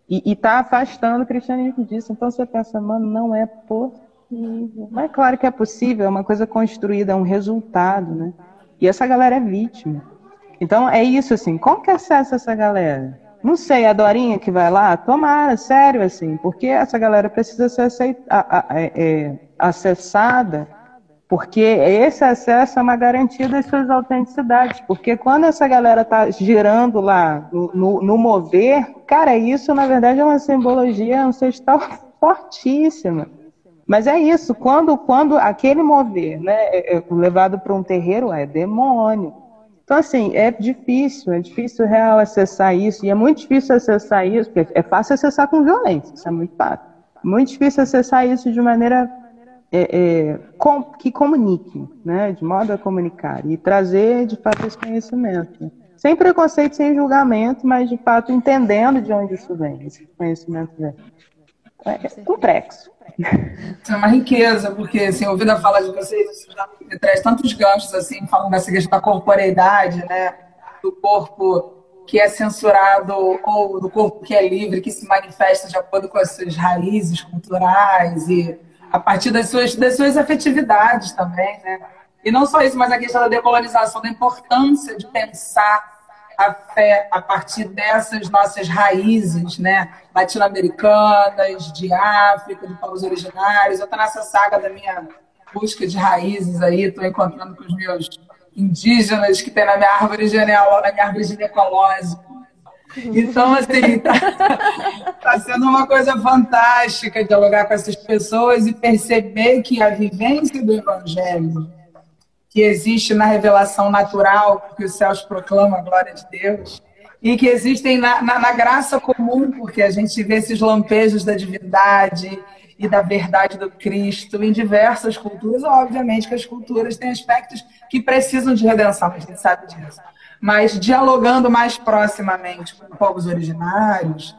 e está afastando o cristianismo disso. Então você pensa, mano, não é possível. Mas é claro que é possível, é uma coisa construída, é um resultado, né? E essa galera é vítima. Então é isso, assim, como que acessa essa galera? Não sei, a Dorinha que vai lá, tomara, sério, assim, porque essa galera precisa ser aceita, a, a, é, é, acessada, porque esse acesso é uma garantia das suas autenticidades, porque quando essa galera tá girando lá no, no, no mover, cara, isso na verdade é uma simbologia ancestral fortíssima. Mas é isso, quando, quando aquele mover né, é, é levado para um terreiro é demônio. Então, assim, é difícil, é difícil real acessar isso, e é muito difícil acessar isso, porque é fácil acessar com violência, isso é muito fácil. Muito difícil acessar isso de maneira é, é, com, que comunique, né, de modo a comunicar, e trazer, de fato, esse conhecimento. Sem preconceito, sem julgamento, mas, de fato, entendendo de onde isso vem, esse conhecimento vem. É, é complexo. Isso é uma riqueza, porque, assim, ouvindo a fala de vocês, isso já me traz tantos ganchos, assim, falando dessa questão da corporeidade, né? Do corpo que é censurado ou do corpo que é livre, que se manifesta de acordo com as suas raízes culturais e a partir das suas, das suas afetividades também, né? E não só isso, mas a questão da decolonização, da importância de pensar a fé a partir dessas nossas raízes, né, latino-americanas, de África, de povos originários. Eu estou nessa saga da minha busca de raízes aí, estou encontrando com os meus indígenas que tem na minha árvore genealógica, na minha árvore ginecológica. Então, assim, está tá sendo uma coisa fantástica dialogar com essas pessoas e perceber que a vivência do Evangelho que existe na revelação natural, porque os céus proclamam a glória de Deus, e que existem na, na, na, graça comum, porque a gente vê esses lampejos da divindade e da verdade do Cristo em diversas culturas. Obviamente que as culturas têm aspectos que precisam de redenção, a gente sabe disso. Mas dialogando mais proximamente com povos originários,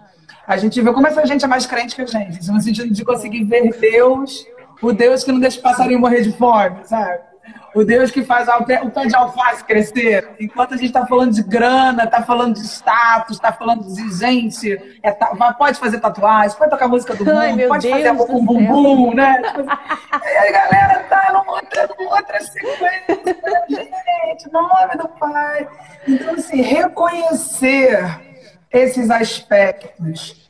a gente vê como essa gente é mais crente que a gente, no sentido de conseguir ver Deus, o Deus que não deixa o passarinho morrer de fome, sabe? O Deus que faz o pé, o pé de alface crescer. Enquanto a gente está falando de grana, está falando de status, está falando de gente, é, tá, pode fazer tatuagem, pode tocar música do mundo, Ai, pode Deus fazer bum bum bum, né? e a galera tá numa outra, numa outra sequência. Gente, nome do Pai. Então, assim, reconhecer esses aspectos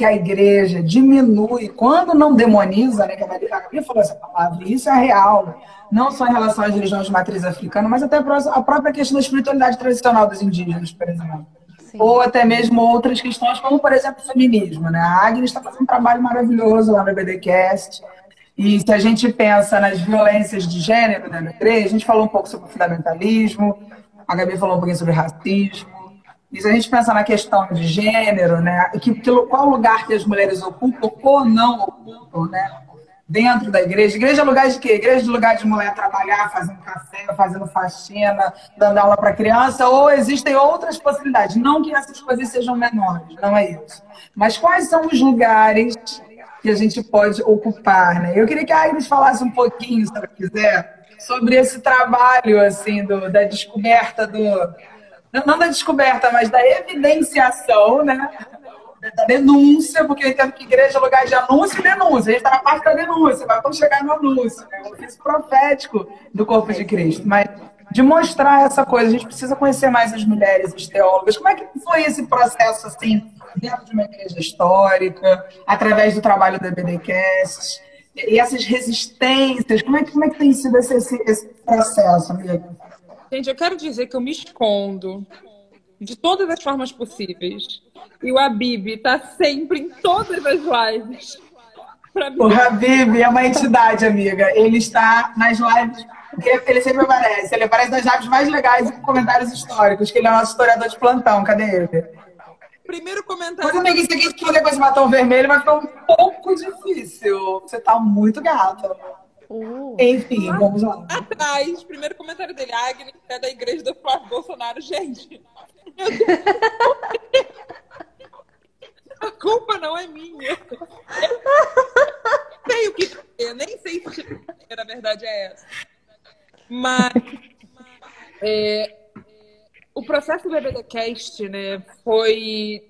que a igreja diminui, quando não demoniza, né, que a Maria falou essa palavra, e isso é real, não só em relação às religiões de matriz africana, mas até a própria questão da espiritualidade tradicional dos indígenas, por exemplo. Sim. Ou até mesmo outras questões, como, por exemplo, o feminismo. Né? A Agnes está fazendo um trabalho maravilhoso lá no BDcast. E se a gente pensa nas violências de gênero né, na igreja, a gente falou um pouco sobre o fundamentalismo, a Gabi falou um pouquinho sobre racismo. E se a gente pensar na questão de gênero, né, que, que, qual lugar que as mulheres ocupam ou não ocupam, né? dentro da igreja. Igreja é lugar de quê? Igreja é lugar de mulher trabalhar, fazendo café, fazendo faxina, dando aula para criança, ou existem outras possibilidades. Não que essas coisas sejam menores, não é isso. Mas quais são os lugares que a gente pode ocupar, né? Eu queria que a Agnes falasse um pouquinho, se ela quiser, sobre esse trabalho, assim, do, da descoberta do... Não da descoberta, mas da evidenciação, né? da denúncia, porque eu entendo que igreja é lugar de anúncio e denúncia. A gente está na parte da denúncia, mas vamos chegar no anúncio, né? o ofício profético do corpo de Cristo. Mas de mostrar essa coisa, a gente precisa conhecer mais as mulheres, as teólogas. Como é que foi esse processo, assim, dentro de uma igreja histórica, através do trabalho da BDCast? E essas resistências, como é que, como é que tem sido esse, esse, esse processo, amiga? Gente, eu quero dizer que eu me escondo de todas as formas possíveis. E o Habib está sempre em todas as lives. O Habib é uma entidade, amiga. Ele está nas lives. Ele sempre aparece. Ele aparece nas lives mais legais e com comentários históricos, que ele é nosso historiador de plantão. Cadê ele? Primeiro comentário. Mas, amiga, se a gente for depois batom vermelho, vai ficar um pouco difícil. Você tá muito gata. Uh. Enfim, vamos lá. Atrás, primeiro comentário dele, Agnes é da igreja do Flávio Bolsonaro. Gente, a culpa não é minha. Eu sei o que eu nem sei se a verdade é essa. Mas é, o processo do BBDcast, né, foi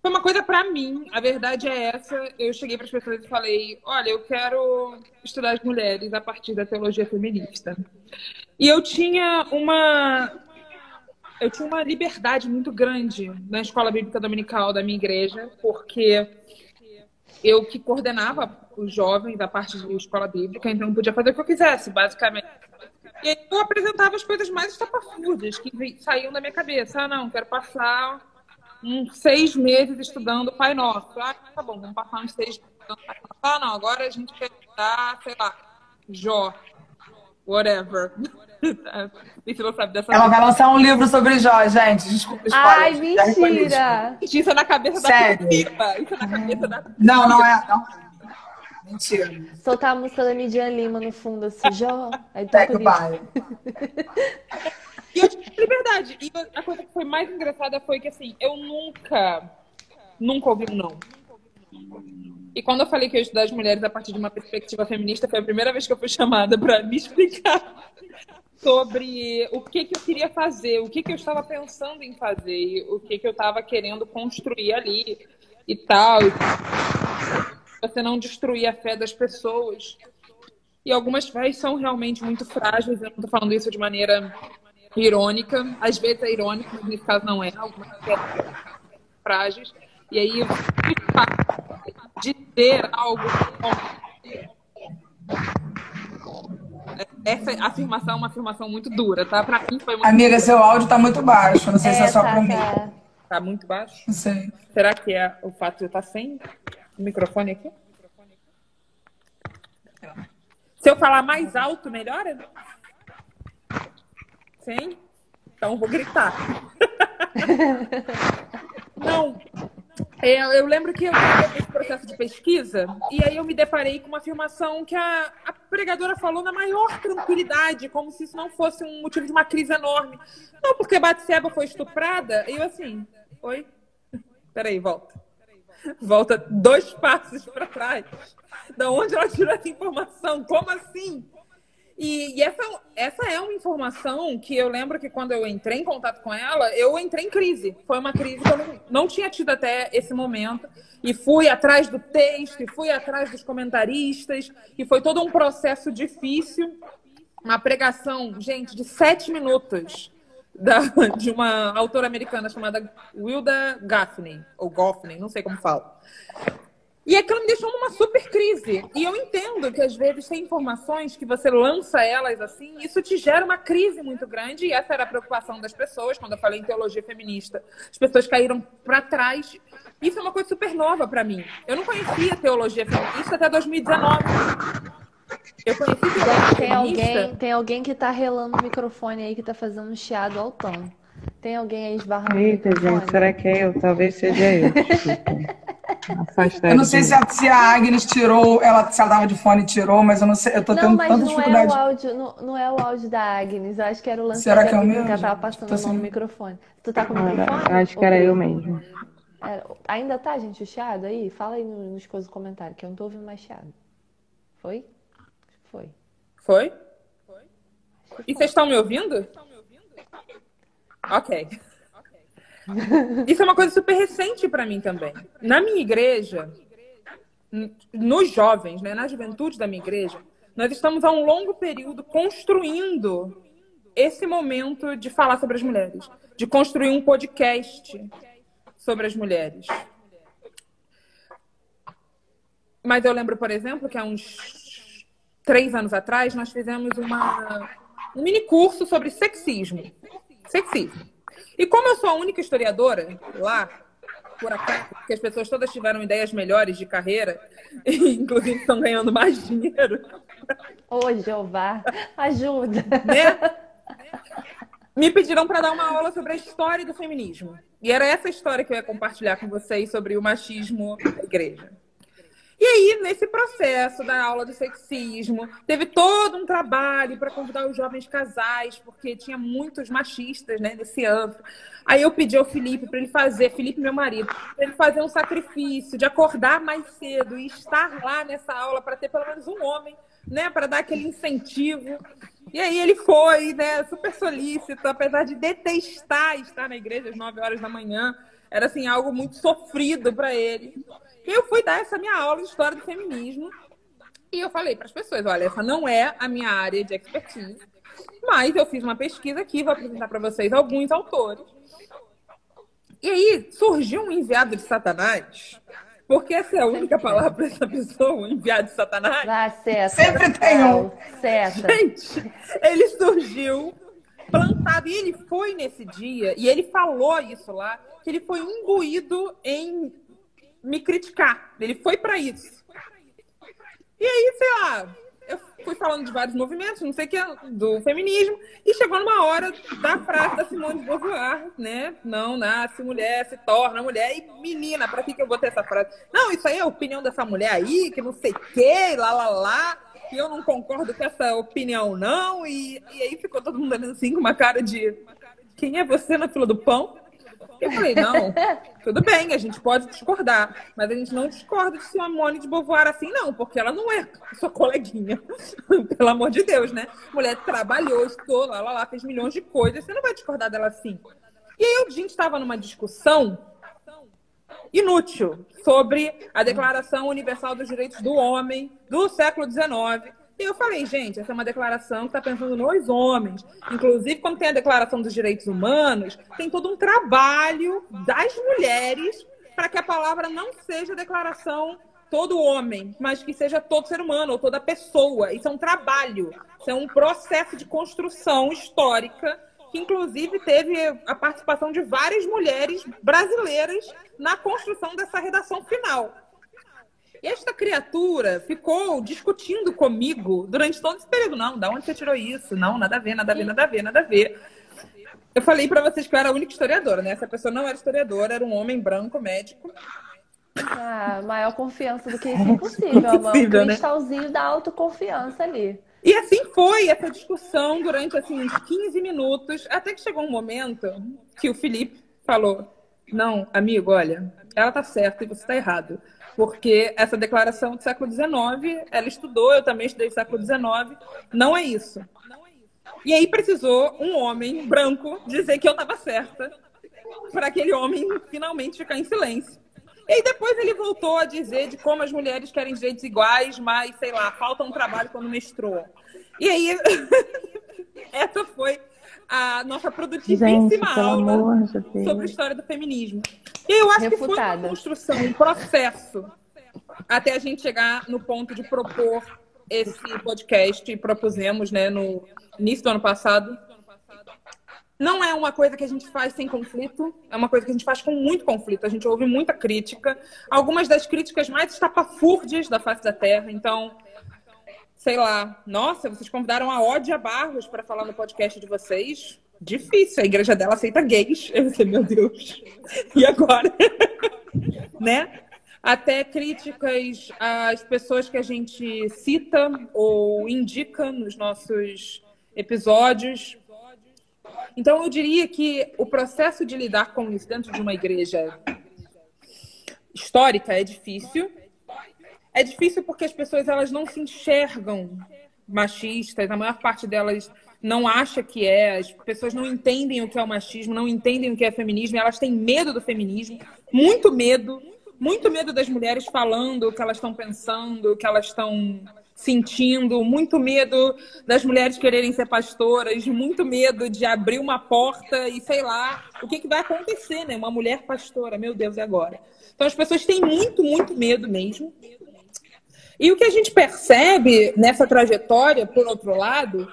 foi uma coisa para mim. A verdade é essa. Eu cheguei para as pessoas e falei: "Olha, eu quero estudar as mulheres a partir da teologia feminista". E eu tinha uma eu tinha uma liberdade muito grande na escola bíblica dominical da minha igreja, porque eu que coordenava os jovens da parte de escola bíblica, então podia fazer o que eu quisesse, basicamente. E aí eu apresentava as coisas mais estapafúrdias que saíam da minha cabeça. Ah, não, quero passar uns seis meses estudando Pai Nosso. Ah, tá bom, vamos passar uns seis meses estudando Pai Nosso. Ah, não, agora a gente quer estudar, sei lá, Jó, whatever. Sabe dessa Ela vai lançar um livro sobre Jó, gente. Desculpa, spoiler. Ai, mentira! Isso é na cabeça Sério? da Isso é na cabeça da Não, não é. Não. Mentira. Soltar a música da Midian Lima no fundo, assim, Jó. Aí tá por pai. E eu tive liberdade. E a coisa que foi mais engraçada foi que, assim, eu nunca, nunca ouvi um não. E quando eu falei que eu ia estudar as mulheres a partir de uma perspectiva feminista, foi a primeira vez que eu fui chamada para me explicar sobre o que, que eu queria fazer, o que, que eu estava pensando em fazer, o que, que eu estava querendo construir ali e tal. Você não destruir a fé das pessoas. E algumas fés são realmente muito frágeis, eu não estou falando isso de maneira irônica, às vezes é irônico, mas nesse caso não é. Algumas são frágeis. E aí, dizer algo essa afirmação é uma afirmação muito dura, tá? Pra mim foi muito Amiga, dura. seu áudio tá muito baixo. Não sei é, se é só tá, pra mim. Tá. tá muito baixo? Não sei. Será que é o fato de eu estar sem o microfone aqui? Se eu falar mais alto, melhora? Sim? Então vou gritar. Não, eu lembro que eu esse processo de pesquisa e aí eu me deparei com uma afirmação que a, a, pregadora falou na maior tranquilidade, como se isso não fosse um motivo de uma crise enorme. Não, porque Batseba foi estuprada. E eu assim, oi? Peraí, volta. Volta dois passos para trás. Da onde ela tirou essa informação? Como assim? E, e, essa, essa é uma informação que eu lembro que quando eu entrei em contato com ela, eu entrei em crise. Foi uma crise que eu não, não tinha tido até esse momento. E fui atrás do texto, e fui atrás dos comentaristas, e foi todo um processo difícil. Uma pregação, gente, de sete minutos. Da, de uma autora americana chamada Wilda Gaffney, ou Goffney, não sei como fala. E aquilo me deixou numa super crise. E eu entendo que às vezes tem informações que você lança elas assim, isso te gera uma crise muito grande. E essa era a preocupação das pessoas quando eu falei em teologia feminista. As pessoas caíram para trás. Isso é uma coisa super nova para mim. Eu não conhecia teologia feminista até 2019. Eu conheci teologia tem Alguém, tem alguém que tá relando o microfone aí que tá fazendo um chiado altão. Tem alguém aí esbarrando Eita, gente, será que é eu? Talvez seja eu. eu não sei se a, se a Agnes tirou, ela, se ela tava de fone e tirou, mas eu não sei, eu tô não, tendo tanta dificuldade. Não, é o áudio, não, não, é o áudio da Agnes, eu acho que era o lance Será que é o meu? Que ela tava passando assim... no microfone. Tu tá com o ah, microfone? Acho que era eu mesmo. Era, ainda tá, gente, o chiado aí? Fala aí nos coisas do comentário, que eu não tô ouvindo mais chiado. Foi? Foi. Foi? Foi. E vocês estão me ouvindo? Ok. Isso é uma coisa super recente para mim também. Na minha igreja, nos jovens, né, na juventude da minha igreja, nós estamos há um longo período construindo esse momento de falar sobre as mulheres, de construir um podcast sobre as mulheres. Mas eu lembro, por exemplo, que há uns três anos atrás nós fizemos uma, um mini curso sobre sexismo. Sexismo. E como eu sou a única historiadora lá, por acaso, porque as pessoas todas tiveram ideias melhores de carreira, e, inclusive estão ganhando mais dinheiro. Ô, Jeová, ajuda. Né? Me pediram para dar uma aula sobre a história do feminismo. E era essa história que eu ia compartilhar com vocês sobre o machismo da igreja. E aí, nesse processo da aula do sexismo, teve todo um trabalho para convidar os jovens casais, porque tinha muitos machistas né, nesse antro. Aí eu pedi ao Felipe para ele fazer, Felipe, meu marido, para ele fazer um sacrifício de acordar mais cedo e estar lá nessa aula para ter pelo menos um homem, né, para dar aquele incentivo. E aí ele foi, né, super solícito, apesar de detestar estar na igreja às 9 horas da manhã. Era assim algo muito sofrido para ele. E eu fui dar essa minha aula de história do feminismo. E eu falei para as pessoas: olha, essa não é a minha área de expertise, mas eu fiz uma pesquisa aqui, vou apresentar para vocês alguns autores. E aí surgiu um enviado de Satanás, porque essa é a única palavra para essa pessoa, um enviado de Satanás. Ah, certo. Sempre tem um. Certo. Gente, ele surgiu plantado. E ele foi nesse dia, e ele falou isso lá, que ele foi imbuído em me criticar. Ele foi para isso. E aí, sei lá, eu fui falando de vários movimentos, não sei o que, do feminismo, e chegou numa hora da frase da Simone de Beauvoir, né? Não nasce mulher, se torna mulher. E menina, pra que, que eu botei essa frase? Não, isso aí é a opinião dessa mulher aí, que não sei o que, lá, lá, lá. E eu não concordo com essa opinião, não. E, e aí ficou todo mundo olhando assim com uma cara de quem é você na fila do pão? Eu falei, não, tudo bem, a gente pode discordar, mas a gente não discorda de Simone de Beauvoir assim, não, porque ela não é sua coleguinha. Pelo amor de Deus, né? Mulher trabalhou, estudou, lá, lá, lá, fez milhões de coisas, você não vai discordar dela assim. E aí a gente estava numa discussão inútil sobre a Declaração Universal dos Direitos do Homem do século XIX, e eu falei, gente, essa é uma declaração que está pensando nos homens. Inclusive, quando tem a Declaração dos Direitos Humanos, tem todo um trabalho das mulheres para que a palavra não seja declaração todo homem, mas que seja todo ser humano ou toda pessoa. Isso é um trabalho, isso é um processo de construção histórica que inclusive teve a participação de várias mulheres brasileiras na construção dessa redação final. E esta criatura ficou discutindo comigo durante todo esse período. Não, da onde você tirou isso? Não, nada a ver, nada a ver, nada a ver, nada a ver. Eu falei para vocês que eu era a única historiadora, né? Essa pessoa não era historiadora, era um homem branco, médico. Ah, maior confiança do que isso é impossível, amor. Um né? cristalzinho né? da autoconfiança ali. E assim foi essa discussão durante assim, uns 15 minutos, até que chegou um momento que o Felipe falou: Não, amigo, olha, ela tá certa e você tá errado porque essa declaração do século XIX, ela estudou, eu também estudei século XIX, não é isso. E aí precisou um homem branco dizer que eu estava certa, para aquele homem finalmente ficar em silêncio. E aí depois ele voltou a dizer de como as mulheres querem direitos iguais, mas, sei lá, falta um trabalho quando mestrou. E aí, essa foi a nossa produtivíssima Gente, aula sobre a história do feminismo. E eu acho Refutada. que foi uma construção, um processo, até a gente chegar no ponto de propor esse podcast e propusemos né, no início do ano passado. Não é uma coisa que a gente faz sem conflito, é uma coisa que a gente faz com muito conflito. A gente ouve muita crítica, algumas das críticas mais estapafúrdias da face da Terra. Então, sei lá, nossa, vocês convidaram a Ódia Barros para falar no podcast de vocês. Difícil, a igreja dela aceita gays. Eu sei, meu Deus. E agora? né? Até críticas às pessoas que a gente cita ou indica nos nossos episódios. Então, eu diria que o processo de lidar com isso dentro de uma igreja histórica é difícil, é difícil porque as pessoas elas não se enxergam machistas, a maior parte delas não acha que é, as pessoas não entendem o que é o machismo, não entendem o que é feminismo, elas têm medo do feminismo, muito medo, muito medo das mulheres falando o que elas estão pensando, o que elas estão sentindo, muito medo das mulheres quererem ser pastoras, muito medo de abrir uma porta e sei lá o que, que vai acontecer, né? Uma mulher pastora, meu Deus, e agora? Então as pessoas têm muito, muito medo mesmo. E o que a gente percebe nessa trajetória, por outro lado,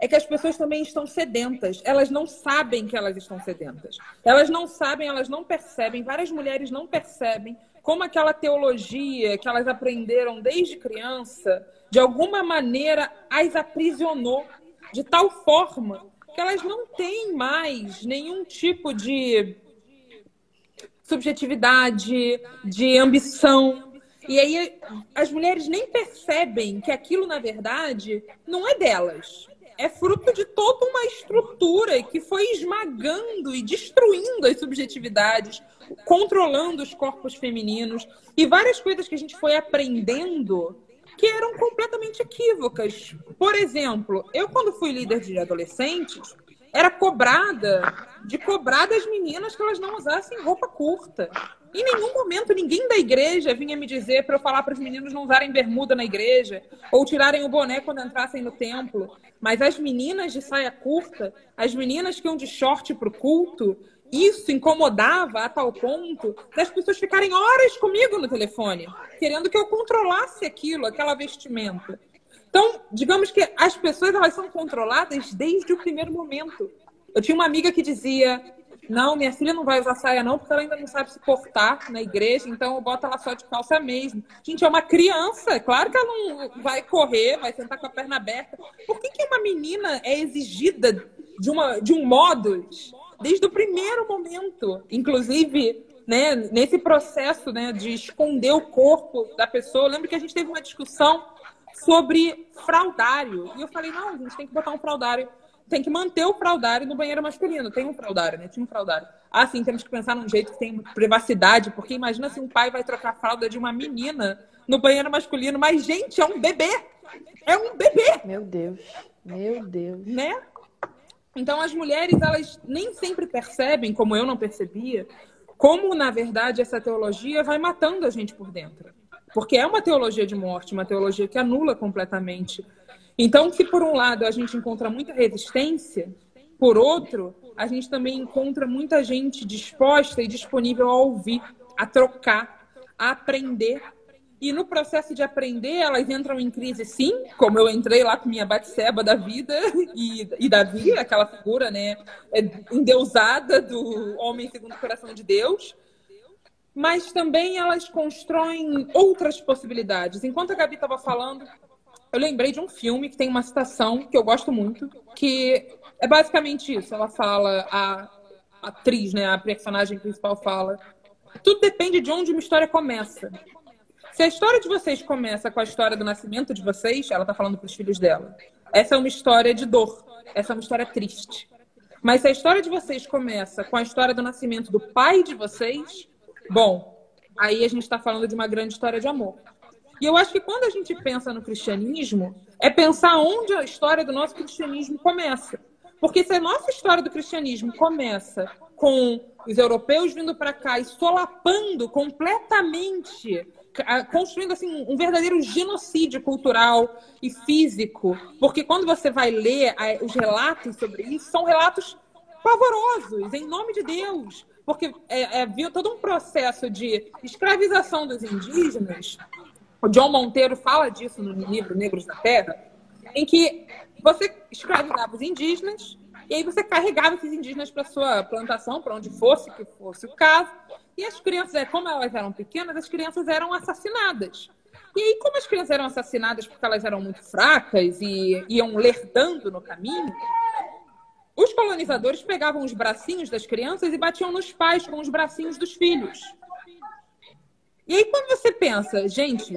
é que as pessoas também estão sedentas. Elas não sabem que elas estão sedentas. Elas não sabem, elas não percebem. Várias mulheres não percebem como aquela teologia que elas aprenderam desde criança, de alguma maneira, as aprisionou de tal forma que elas não têm mais nenhum tipo de subjetividade, de ambição, E aí as mulheres nem percebem que aquilo, na verdade, não é delas. É fruto de toda uma estrutura que foi esmagando e destruindo as subjetividades, controlando os corpos femininos e várias coisas que a gente foi aprendendo que eram completamente equívocas. Por exemplo, eu quando fui líder de adolescentes, era cobrada de cobrar das meninas que elas não usassem roupa curta. Em nenhum momento ninguém da igreja vinha me dizer para eu falar para os meninos não usarem bermuda na igreja ou tirarem o boné quando entrassem no templo. Mas as meninas de saia curta, as meninas que iam de short para o culto, isso incomodava a tal ponto das pessoas ficarem horas comigo no telefone, querendo que eu controlasse aquilo, aquela vestimenta. Então, digamos que as pessoas elas são controladas desde o primeiro momento. Eu tinha uma amiga que dizia: não, minha filha não vai usar saia, não, porque ela ainda não sabe se portar na igreja, então eu boto ela só de calça mesmo. Gente, é uma criança, claro que ela não vai correr, vai sentar com a perna aberta. Por que, que uma menina é exigida de, uma, de um modo desde o primeiro momento? Inclusive, né, nesse processo né, de esconder o corpo da pessoa. Eu lembro que a gente teve uma discussão sobre fraudário. E eu falei, não, a gente tem que botar um fraudário tem que manter o fraudário no banheiro masculino. Tem um fraudário, né? Tinha um fraudário. Ah, sim, temos que pensar num jeito que tem privacidade, porque imagina se um pai vai trocar a fralda de uma menina no banheiro masculino. Mas, gente, é um bebê! É um bebê! Meu Deus, meu Deus. Né? Então, as mulheres, elas nem sempre percebem, como eu não percebia, como, na verdade, essa teologia vai matando a gente por dentro. Porque é uma teologia de morte, uma teologia que anula completamente então, se por um lado a gente encontra muita resistência, por outro, a gente também encontra muita gente disposta e disponível a ouvir, a trocar, a aprender. E no processo de aprender, elas entram em crise, sim, como eu entrei lá com minha Batseba da vida e, e Davi, aquela figura né, endeusada do homem segundo o coração de Deus. Mas também elas constroem outras possibilidades. Enquanto a Gabi estava falando, eu lembrei de um filme que tem uma citação que eu gosto muito, que é basicamente isso. Ela fala, a atriz, né, a personagem principal fala, tudo depende de onde uma história começa. Se a história de vocês começa com a história do nascimento de vocês, ela está falando para os filhos dela. Essa é uma história de dor. Essa é uma história triste. Mas se a história de vocês começa com a história do nascimento do pai de vocês, bom, aí a gente está falando de uma grande história de amor. E eu acho que quando a gente pensa no cristianismo, é pensar onde a história do nosso cristianismo começa. Porque se a nossa história do cristianismo começa com os europeus vindo para cá e solapando completamente, construindo assim um verdadeiro genocídio cultural e físico, porque quando você vai ler os relatos sobre isso, são relatos pavorosos, em nome de Deus, porque é, é, viu todo um processo de escravização dos indígenas o John Monteiro fala disso no livro Negros da Terra, em que você escravizava os indígenas e aí você carregava esses indígenas para sua plantação, para onde fosse que fosse o caso. E as crianças, é, como elas eram pequenas, as crianças eram assassinadas. E aí, como as crianças eram assassinadas porque elas eram muito fracas e iam lerdando no caminho, os colonizadores pegavam os bracinhos das crianças e batiam nos pais com os bracinhos dos filhos. E aí, quando você pensa, gente,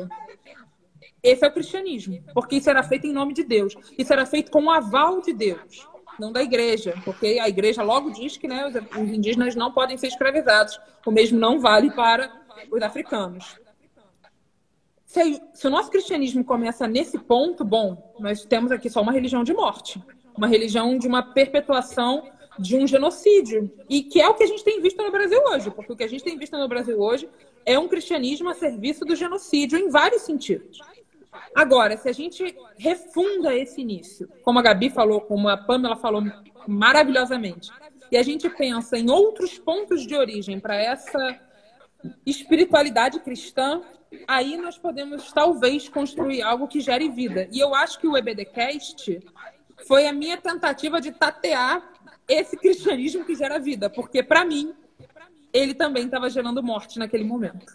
esse é o cristianismo, porque isso era feito em nome de Deus, isso era feito com o aval de Deus, não da igreja, porque a igreja logo diz que né, os indígenas não podem ser escravizados, o mesmo não vale para os africanos. Se, se o nosso cristianismo começa nesse ponto, bom, nós temos aqui só uma religião de morte, uma religião de uma perpetuação de um genocídio. E que é o que a gente tem visto no Brasil hoje, porque o que a gente tem visto no Brasil hoje é um cristianismo a serviço do genocídio em vários sentidos. Agora, se a gente refunda esse início, como a Gabi falou, como a Pamela falou maravilhosamente, e a gente pensa em outros pontos de origem para essa espiritualidade cristã, aí nós podemos talvez construir algo que gere vida. E eu acho que o EBDcast foi a minha tentativa de tatear esse cristianismo que gera vida, porque para mim ele também estava gerando morte naquele momento.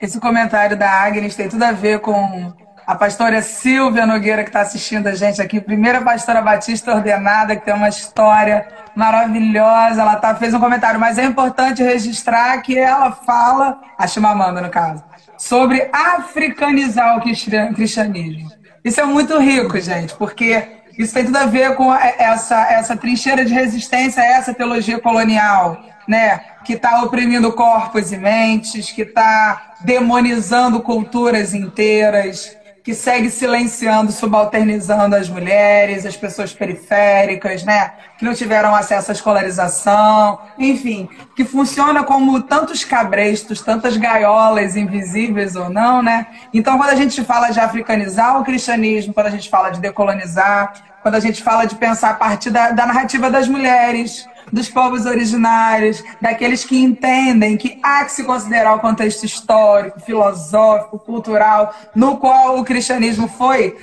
Esse comentário da Agnes tem tudo a ver com a pastora Silvia Nogueira, que está assistindo a gente aqui, primeira pastora batista ordenada, que tem uma história maravilhosa. Ela tá, fez um comentário, mas é importante registrar que ela fala, a Chimamanda, no caso, sobre africanizar o cristianismo. Isso é muito rico, gente, porque isso tem tudo a ver com essa, essa trincheira de resistência a essa teologia colonial, né? que está oprimindo corpos e mentes, que está demonizando culturas inteiras, que segue silenciando, subalternizando as mulheres, as pessoas periféricas, né? Que não tiveram acesso à escolarização, enfim, que funciona como tantos cabrestos, tantas gaiolas invisíveis ou não, né? Então, quando a gente fala de africanizar o cristianismo, quando a gente fala de decolonizar, quando a gente fala de pensar a partir da, da narrativa das mulheres, dos povos originários, daqueles que entendem que há que se considerar o contexto histórico, filosófico, cultural, no qual o cristianismo foi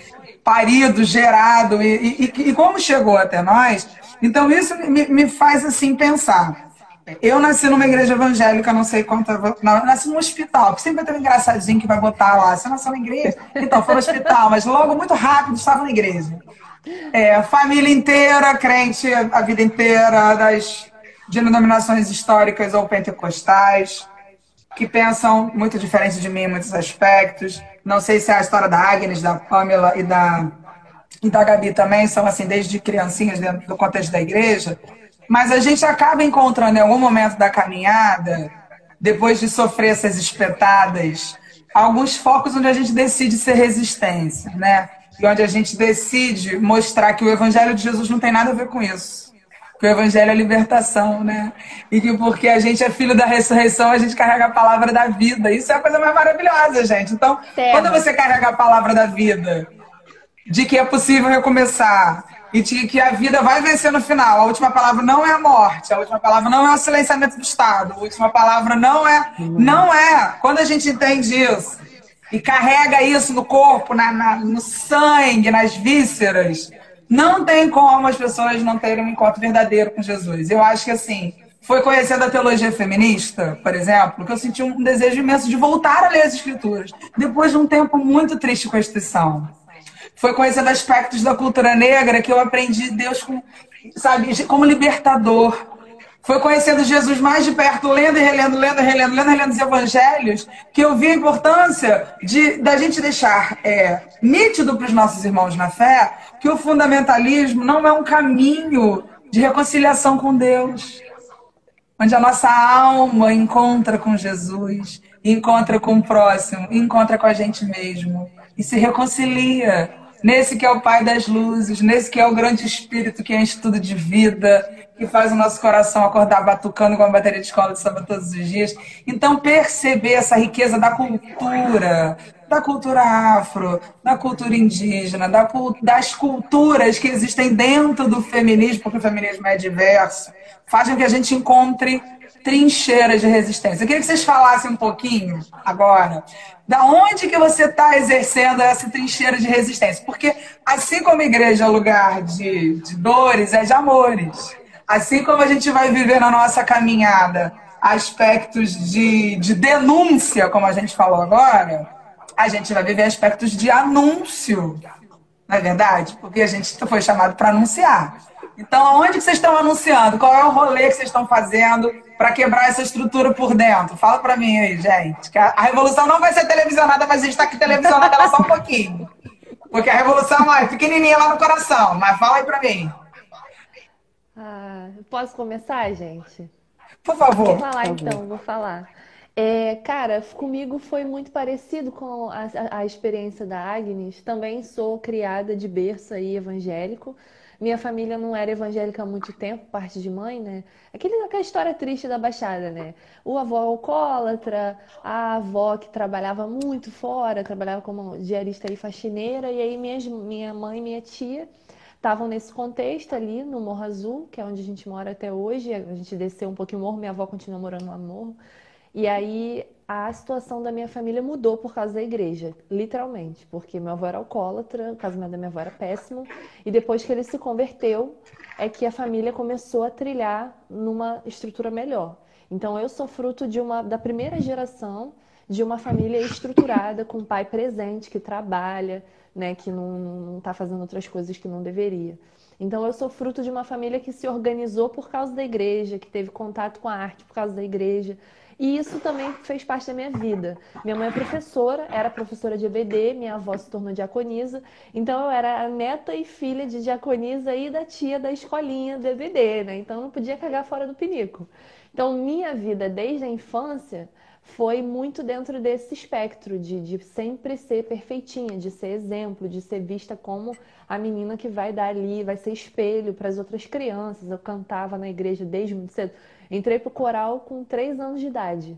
parido, gerado e, e, e como chegou até nós. Então, isso me, me, faz assim pensar. Eu nasci numa igreja evangélica, não sei quanto. Não, nasci num hospital, porque sempre tem um engraçadinho que vai botar lá. Você nasceu na igreja? Então, foi no hospital, mas logo, muito rápido, estava na igreja. É, família inteira, crente a vida inteira, das denominações históricas ou pentecostais, que pensam muito diferente de mim em muitos aspectos. Não sei se é a história da Agnes, da Pamela e da, e da Gabi também, são assim, desde criancinhas dentro do contexto da igreja. Mas a gente acaba encontrando em algum momento da caminhada, depois de sofrer essas espetadas, alguns focos onde a gente decide ser resistência, né? E onde a gente decide mostrar que o Evangelho de Jesus não tem nada a ver com isso. Que o Evangelho é libertação, né? E que porque a gente é filho da ressurreição, a gente carrega a palavra da vida. Isso é a coisa mais maravilhosa, gente. Então, quando você carrega a palavra da vida, de que é possível recomeçar, e de que a vida vai vencer no final. A última palavra não é a morte, a última palavra não é o silenciamento do Estado, a última palavra não é. Não é. Quando a gente entende isso, e carrega isso no corpo, na, na, no sangue, nas vísceras, não tem como as pessoas não terem um encontro verdadeiro com Jesus. Eu acho que assim, foi conhecendo a teologia feminista, por exemplo, que eu senti um desejo imenso de voltar a ler as escrituras, depois de um tempo muito triste com a instituição. Foi conhecendo aspectos da cultura negra que eu aprendi Deus com, sabe, como libertador, foi conhecendo Jesus mais de perto, lendo e relendo, lendo e relendo, lendo e relendo os evangelhos, que eu vi a importância de da gente deixar é, nítido para os nossos irmãos na fé que o fundamentalismo não é um caminho de reconciliação com Deus, onde a nossa alma encontra com Jesus, encontra com o próximo, encontra com a gente mesmo e se reconcilia nesse que é o Pai das luzes, nesse que é o grande Espírito que enche tudo de vida, que faz o nosso coração acordar batucando com a bateria de escola de samba todos os dias. Então, perceber essa riqueza da cultura, da cultura afro, da cultura indígena, da, das culturas que existem dentro do feminismo, porque o feminismo é diverso, faz com que a gente encontre trincheiras de resistência. Eu queria que vocês falassem um pouquinho agora da onde que você está exercendo essa trincheira de resistência. Porque assim como a igreja é lugar de, de dores, é de amores. Assim como a gente vai viver na nossa caminhada aspectos de, de denúncia, como a gente falou agora, a gente vai viver aspectos de anúncio. Não é verdade? Porque a gente foi chamado para anunciar. Então, aonde que vocês estão anunciando? Qual é o rolê que vocês estão fazendo para quebrar essa estrutura por dentro? Fala para mim aí, gente. A, revolução não vai ser televisionada, mas a gente está aqui televisionando ela só um pouquinho. Porque a revolução é pequenininha lá no coração. Mas fala aí para mim. Ah, posso começar, gente? Por favor. Vou falar então, vou falar. É, cara, comigo foi muito parecido com a, a, a, experiência da Agnes. Também sou criada de berço aí evangélico. Minha família não era evangélica há muito tempo, parte de mãe, né? Aquele, aquela história triste da Baixada, né? O avô alcoólatra, a avó que trabalhava muito fora, trabalhava como diarista e faxineira, e aí minha, minha mãe e minha tia estavam nesse contexto ali no Morro Azul, que é onde a gente mora até hoje. A gente desceu um pouquinho o morro, minha avó continua morando lá no morro. E aí a situação da minha família mudou por causa da igreja, literalmente, porque meu avô era alcoólatra, o casamento da minha avó era péssimo, e depois que ele se converteu, é que a família começou a trilhar numa estrutura melhor. Então eu sou fruto de uma da primeira geração de uma família estruturada, com um pai presente, que trabalha, né, que não está fazendo outras coisas que não deveria. Então eu sou fruto de uma família que se organizou por causa da igreja, que teve contato com a arte por causa da igreja. E isso também fez parte da minha vida. Minha mãe é professora, era professora de EBD, minha avó se tornou diaconisa. Então eu era a neta e filha de diaconisa e da tia da escolinha do EBD, né? Então eu não podia cagar fora do pinico. Então minha vida desde a infância foi muito dentro desse espectro de, de sempre ser perfeitinha, de ser exemplo, de ser vista como a menina que vai dar ali, vai ser espelho para as outras crianças. Eu cantava na igreja desde muito cedo. Entrei pro coral com três anos de idade.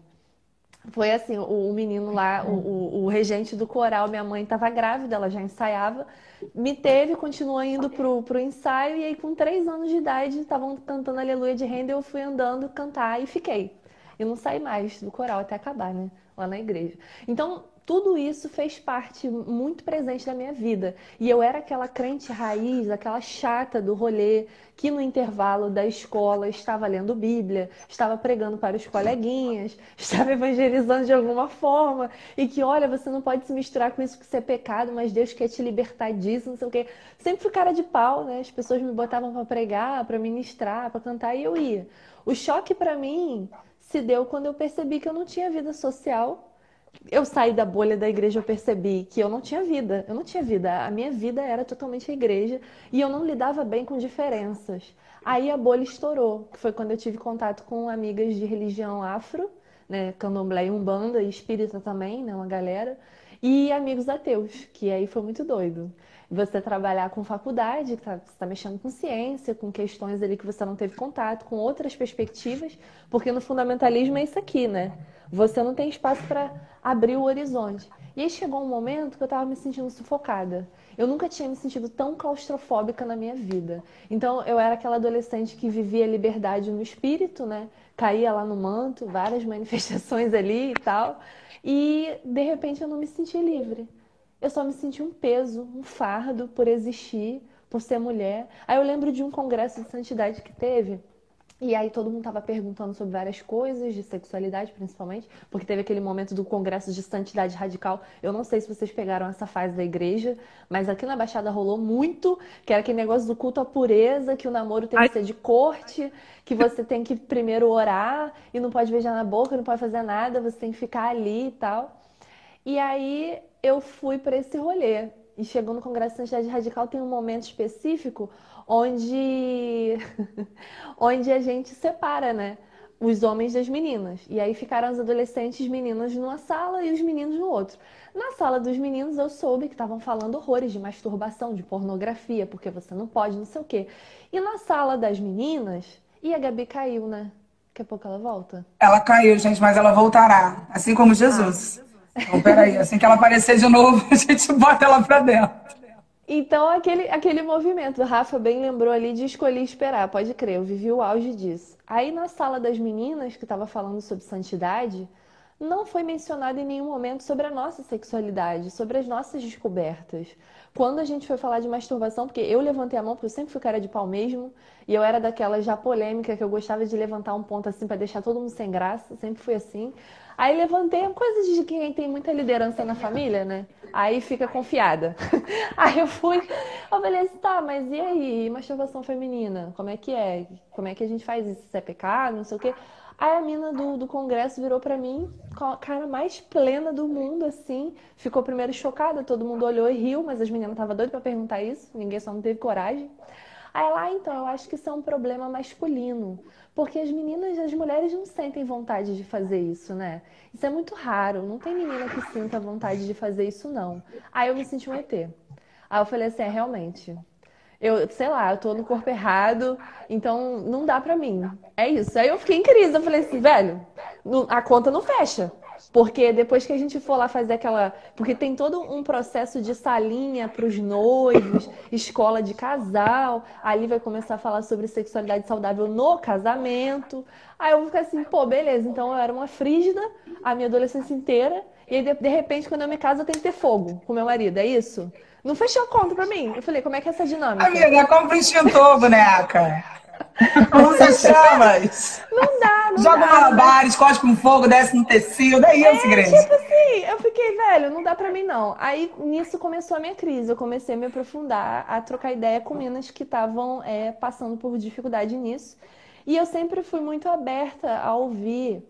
Foi assim, o, o menino lá, o, o, o, regente do coral, minha mãe estava grávida, ela já ensaiava, me teve, continuou indo pro, pro ensaio, e aí com três anos de idade, estavam cantando Aleluia de Renda, eu fui andando cantar e fiquei. E não saí mais do coral até acabar, né? Lá na igreja. Então, tudo isso fez parte muito presente da minha vida. E eu era aquela crente raiz, aquela chata do rolê, que no intervalo da escola estava lendo Bíblia, estava pregando para os coleguinhas, estava evangelizando de alguma forma, e que, olha, você não pode se misturar com isso que isso é pecado, mas Deus quer te libertar disso, não sei o quê. Sempre fui cara de pau, né? As pessoas me botavam para pregar, para ministrar, para cantar, e eu ia. O choque para mim se deu quando eu percebi que eu não tinha vida social eu saí da bolha da igreja, eu percebi que eu não tinha vida. Eu não tinha vida. A minha vida era totalmente a igreja e eu não lidava bem com diferenças. Aí a bolha estourou, que foi quando eu tive contato com amigas de religião afro, né, candomblé e umbanda, e espírita também, né, uma galera, e amigos ateus, que aí foi muito doido. Você trabalhar com faculdade, tá, você está mexendo com ciência, com questões ali que você não teve contato, com outras perspectivas, porque no fundamentalismo é isso aqui, né? Você não tem espaço para abrir o horizonte. E aí chegou um momento que eu estava me sentindo sufocada. Eu nunca tinha me sentido tão claustrofóbica na minha vida. Então eu era aquela adolescente que vivia liberdade no espírito, né? Caía lá no manto, várias manifestações ali e tal. E de repente eu não me senti livre. Eu só me senti um peso, um fardo por existir, por ser mulher. Aí eu lembro de um congresso de santidade que teve e aí todo mundo tava perguntando sobre várias coisas, de sexualidade principalmente, porque teve aquele momento do congresso de santidade radical. Eu não sei se vocês pegaram essa fase da igreja, mas aqui na Baixada rolou muito, que era aquele negócio do culto à pureza, que o namoro tem que ser de corte, que você tem que primeiro orar e não pode beijar na boca, não pode fazer nada, você tem que ficar ali e tal. E aí eu fui para esse rolê. E chegou no Congresso de Santidade Radical, tem um momento específico onde, onde a gente separa, né? Os homens das meninas. E aí ficaram os adolescentes meninas numa sala e os meninos no outro. Na sala dos meninos eu soube que estavam falando horrores de masturbação, de pornografia, porque você não pode, não sei o quê. E na sala das meninas, e a Gabi caiu, né? Daqui a pouco ela volta. Ela caiu, gente, mas ela voltará. Assim como Jesus. Ah. Então, peraí, assim que ela aparecer de novo, a gente bota ela pra dentro. Então, aquele, aquele movimento, o Rafa bem lembrou ali de escolher esperar, pode crer, eu vivi o auge disso. Aí na sala das meninas, que estava falando sobre santidade, não foi mencionado em nenhum momento sobre a nossa sexualidade, sobre as nossas descobertas. Quando a gente foi falar de masturbação, porque eu levantei a mão, porque eu sempre fui cara de pau mesmo, e eu era daquela já polêmica que eu gostava de levantar um ponto assim para deixar todo mundo sem graça, sempre fui assim. Aí levantei coisa de quem tem muita liderança na família, né? Aí fica confiada. Aí eu fui, eu falei assim, tá, mas e aí, masturbação feminina? Como é que é? Como é que a gente faz isso? Isso é pecado? Não sei o quê. Aí a mina do, do congresso virou para mim com a cara mais plena do mundo, assim. Ficou primeiro chocada, todo mundo olhou e riu, mas as meninas estavam doidas para perguntar isso, ninguém só não teve coragem. Aí ela, ah, então, eu acho que isso é um problema masculino. Porque as meninas, as mulheres não sentem vontade de fazer isso, né? Isso é muito raro. Não tem menina que sinta vontade de fazer isso, não. Aí eu me senti um ET. Aí eu falei assim, é, realmente. Eu, sei lá, eu tô no corpo errado, então não dá pra mim. É isso. Aí eu fiquei em crise. Eu falei assim, velho, a conta não fecha. Porque depois que a gente for lá fazer aquela. Porque tem todo um processo de salinha para os noivos, escola de casal. Ali vai começar a falar sobre sexualidade saudável no casamento. Aí eu vou ficar assim, pô, beleza. Então eu era uma frígida a minha adolescência inteira. E aí, de, repente, quando eu me caso, eu tenho que ter fogo com meu marido. É isso? Não fechou a conta pra mim. Eu falei, como é que é essa dinâmica? Amiga, compra um extintor, boneca. Como você chama? Não dá, não Joga dá. malabares, cospe com fogo, desce no tecido, é isso, é, Tipo assim, eu fiquei, velho, não dá pra mim não. Aí nisso começou a minha crise, eu comecei a me aprofundar, a trocar ideia com meninas que estavam é, passando por dificuldade nisso. E eu sempre fui muito aberta a ouvir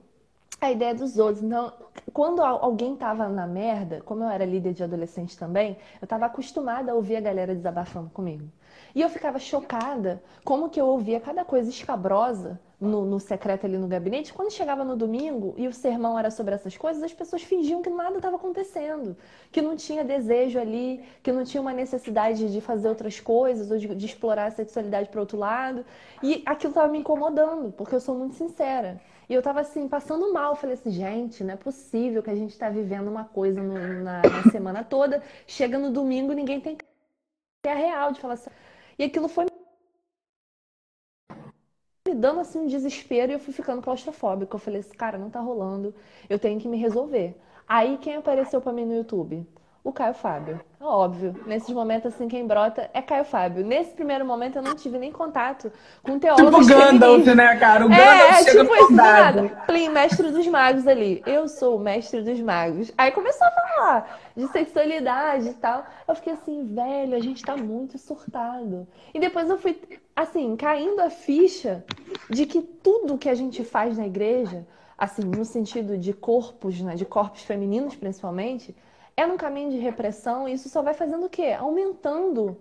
a ideia dos outros. Então, quando alguém tava na merda, como eu era líder de adolescente também, eu tava acostumada a ouvir a galera desabafando comigo. E eu ficava chocada como que eu ouvia cada coisa escabrosa no, no, secreto ali no gabinete. Quando chegava no domingo e o sermão era sobre essas coisas, as pessoas fingiam que nada estava acontecendo, que não tinha desejo ali, que não tinha uma necessidade de fazer outras coisas ou de, de explorar a sexualidade para outro lado. E aquilo estava me incomodando, porque eu sou muito sincera. E eu tava assim, passando mal. Falei assim, gente, não é possível que a gente tá vivendo uma coisa no, na, na, semana toda. Chega no domingo ninguém tem que é real de falar assim. E aquilo foi me dando assim um desespero e eu fui ficando claustrofóbica. Eu falei assim, cara, não tá rolando. Eu tenho que me resolver. Aí quem apareceu para mim no YouTube? O Caio Fábio. Óbvio, nesses momentos assim, quem brota é Caio Fábio. Nesse primeiro momento eu não tive nem contato com teólogos Tipo Gandalf, né, cara? O é, Gandalf é, chega tipo isso, nada. Plim, mestre dos magos ali. Eu sou o mestre dos magos. Aí começou a falar de sexualidade e tal. Eu fiquei assim, velho, a gente tá muito surtado. E depois eu fui, assim, caindo a ficha de que tudo que a gente faz na igreja, assim, no sentido de corpos, né, de corpos femininos principalmente, é num caminho de repressão e isso só vai fazendo o quê? Aumentando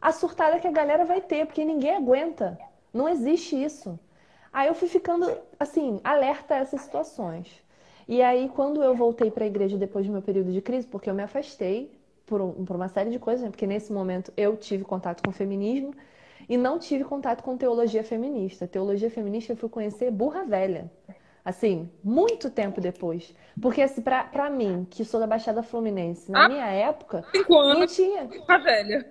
a surtada que a galera vai ter, porque ninguém aguenta. Não existe isso. Aí eu fui ficando, assim, alerta a essas situações. E aí, quando eu voltei para a igreja depois do meu período de crise, porque eu me afastei por, um, por uma série de coisas, né? porque nesse momento eu tive contato com o feminismo e não tive contato com teologia feminista. Teologia feminista eu fui conhecer burra velha. Assim, muito tempo depois. Porque, assim, pra, pra mim, que sou da Baixada Fluminense, na ah, minha época, cinco anos, não tinha. Tá velha.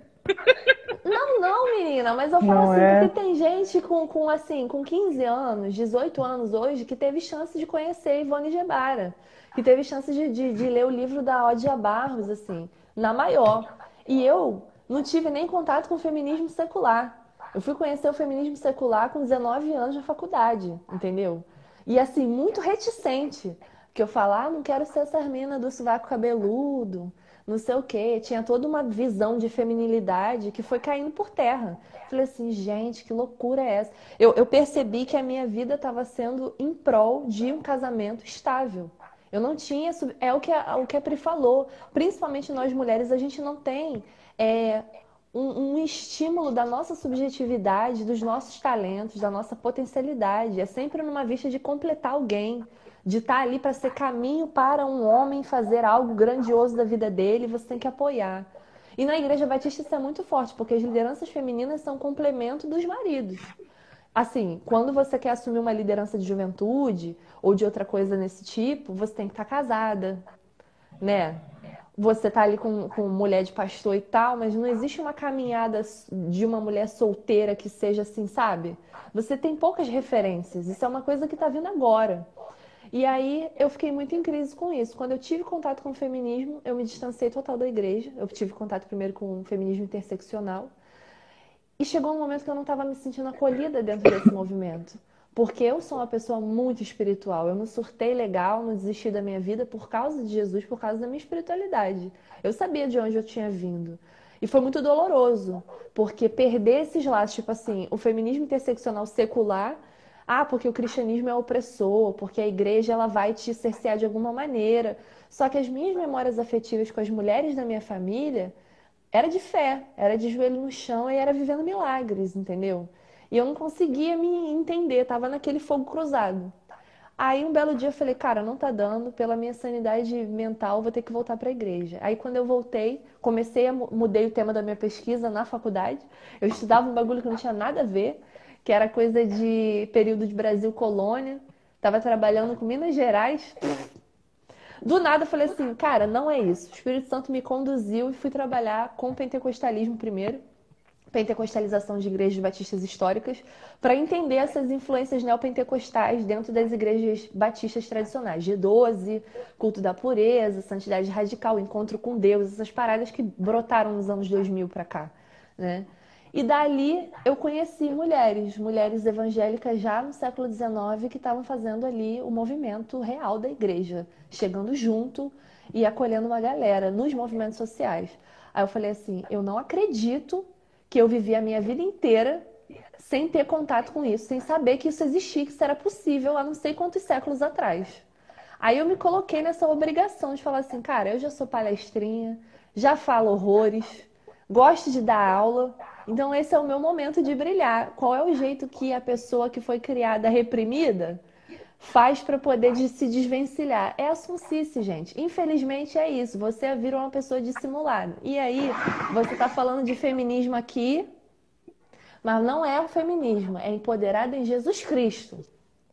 Não, não, menina, mas eu falo não assim, é. porque tem gente com, com, assim, com 15 anos, 18 anos hoje, que teve chance de conhecer Ivone Gebara, que teve chance de, de, de ler o livro da Odia Barros, assim, na maior. E eu não tive nem contato com o feminismo secular. Eu fui conhecer o feminismo secular com 19 anos na faculdade, entendeu? E assim, muito reticente. Que eu falar, ah, não quero ser essa mina do sovaco cabeludo, não sei o quê. Tinha toda uma visão de feminilidade que foi caindo por terra. Falei assim, gente, que loucura é essa? Eu, eu percebi que a minha vida estava sendo em prol de um casamento estável. Eu não tinha. É o que a, o que a Pri falou. Principalmente nós mulheres, a gente não tem é, um, um, estímulo da nossa subjetividade, dos nossos talentos, da nossa potencialidade. É sempre numa vista de completar alguém, de estar ali para ser caminho para um homem fazer algo grandioso da vida dele, você tem que apoiar. E na Igreja Batista isso é muito forte, porque as lideranças femininas são complemento dos maridos. Assim, quando você quer assumir uma liderança de juventude ou de outra coisa nesse tipo, você tem que estar casada, né? Você tá ali com, com mulher de pastor e tal, mas não existe uma caminhada de uma mulher solteira que seja assim, sabe? Você tem poucas referências. Isso é uma coisa que tá vindo agora. E aí eu fiquei muito em crise com isso. Quando eu tive contato com o feminismo, eu me distanciei total da igreja. Eu tive contato primeiro com o feminismo interseccional. E chegou um momento que eu não estava me sentindo acolhida dentro desse movimento. Porque eu sou uma pessoa muito espiritual. Eu não surtei legal, não desisti da minha vida por causa de Jesus, por causa da minha espiritualidade. Eu sabia de onde eu tinha vindo. E foi muito doloroso, porque perder esses laços, tipo assim, o feminismo interseccional secular, ah, porque o cristianismo é opressor, porque a igreja ela vai te cercear de alguma maneira. Só que as minhas memórias afetivas com as mulheres da minha família era de fé, era de joelho no chão e era vivendo milagres, entendeu? E eu não conseguia me entender, tava naquele fogo cruzado. Aí um belo dia eu falei, cara, não tá dando, pela minha sanidade mental, vou ter que voltar para a igreja. Aí quando eu voltei, comecei a mudei o tema da minha pesquisa na faculdade. Eu estudava um bagulho que não tinha nada a ver, que era coisa de período de Brasil colônia. Tava trabalhando com Minas Gerais. Do nada eu falei assim, cara, não é isso. O Espírito Santo me conduziu e fui trabalhar com pentecostalismo primeiro pentecostalização de igrejas batistas históricas para entender essas influências neopentecostais dentro das igrejas batistas tradicionais. G12, culto da pureza, santidade radical, encontro com Deus, essas paradas que brotaram nos anos 2000 para cá, né? E dali eu conheci mulheres, mulheres evangélicas já no século XIX que estavam fazendo ali o movimento real da igreja, chegando junto e acolhendo uma galera nos movimentos sociais. Aí eu falei assim: eu não acredito que eu vivi a minha vida inteira sem ter contato com isso, sem saber que isso existia, que isso era possível há não sei quantos séculos atrás. Aí eu me coloquei nessa obrigação de falar assim, cara, eu já sou palestrinha, já falo horrores, gosto de dar aula, então esse é o meu momento de brilhar. Qual é o jeito que a pessoa que foi criada reprimida faz para poder de se desvencilhar? É a suncice, gente. Infelizmente é isso. Você vira uma pessoa dissimulada. E aí, você está falando de feminismo aqui, mas não é o feminismo, é empoderado em Jesus Cristo.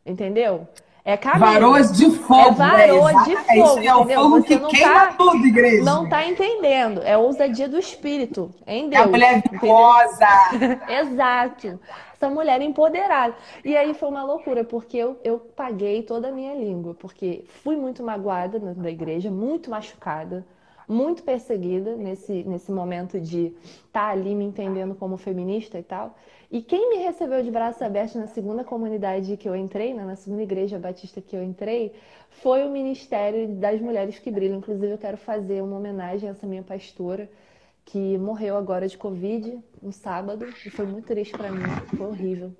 Entendeu? É caminho. Varoas de fogo. É varoa de fogo. É, é o fogo que queima tá, tudo, igreja. Não tá entendendo. É ousadia do espírito. Em Deus. É a mulher vigosa. Exato. Essa mulher empoderada. E aí foi uma loucura, porque eu, eu paguei toda a minha língua. Porque fui muito magoada na igreja, muito machucada muito perseguida nesse, nesse momento de estar tá ali me entendendo como feminista e tal. E quem me recebeu de braços abertos na segunda comunidade que eu entrei, né, na segunda igreja batista que eu entrei, foi o Ministério das Mulheres que Brilham. Inclusive, eu quero fazer uma homenagem a essa minha pastora, que morreu agora de Covid, no sábado, e foi muito triste para mim, foi horrível.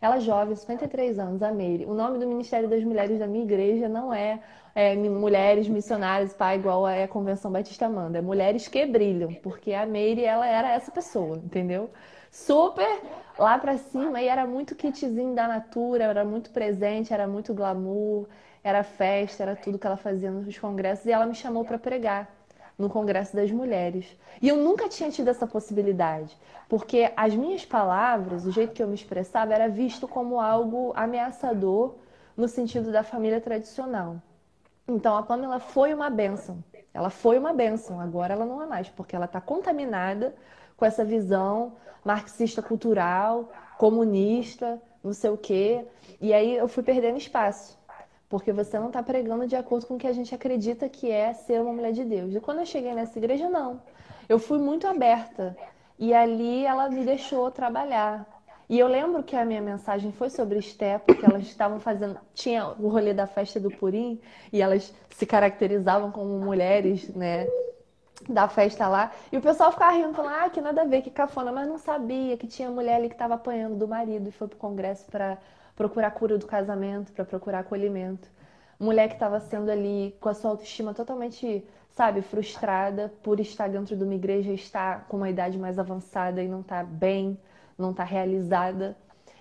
Ela é jovem, 53 anos, a Meire. O nome do Ministério das Mulheres da minha igreja não é, é Mulheres Missionárias, pai, igual é a Convenção Batista manda. É Mulheres que Brilham, porque a Meire, ela era essa pessoa, entendeu? Super lá pra cima e era muito kitzinho da Natura, era muito presente, era muito glamour, era festa, era tudo que ela fazia nos congressos. E ela me chamou para pregar no Congresso das Mulheres. E eu nunca tinha tido essa possibilidade, porque as minhas palavras, o jeito que eu me expressava, era visto como algo ameaçador no sentido da família tradicional. Então a Pamela foi uma benção. Ela foi uma benção, agora ela não é mais, porque ela está contaminada com essa visão marxista cultural, comunista, não sei o quê. E aí eu fui perdendo espaço. Porque você não está pregando de acordo com o que a gente acredita que é ser uma mulher de Deus. E quando eu cheguei nessa igreja, não. Eu fui muito aberta. E ali ela me deixou trabalhar. E eu lembro que a minha mensagem foi sobre Esté, porque elas estavam fazendo. Tinha o rolê da festa do Purim, e elas se caracterizavam como mulheres, né? Da festa lá. E o pessoal ficava rindo, falando, ah, que nada a ver, que cafona, mas não sabia que tinha mulher ali que estava apanhando do marido e foi pro congresso para procurar cura do casamento, para procurar acolhimento. Mulher que estava sendo ali com a sua autoestima totalmente, sabe, frustrada por estar dentro de uma igreja, estar com uma idade mais avançada e não tá bem, não tá realizada.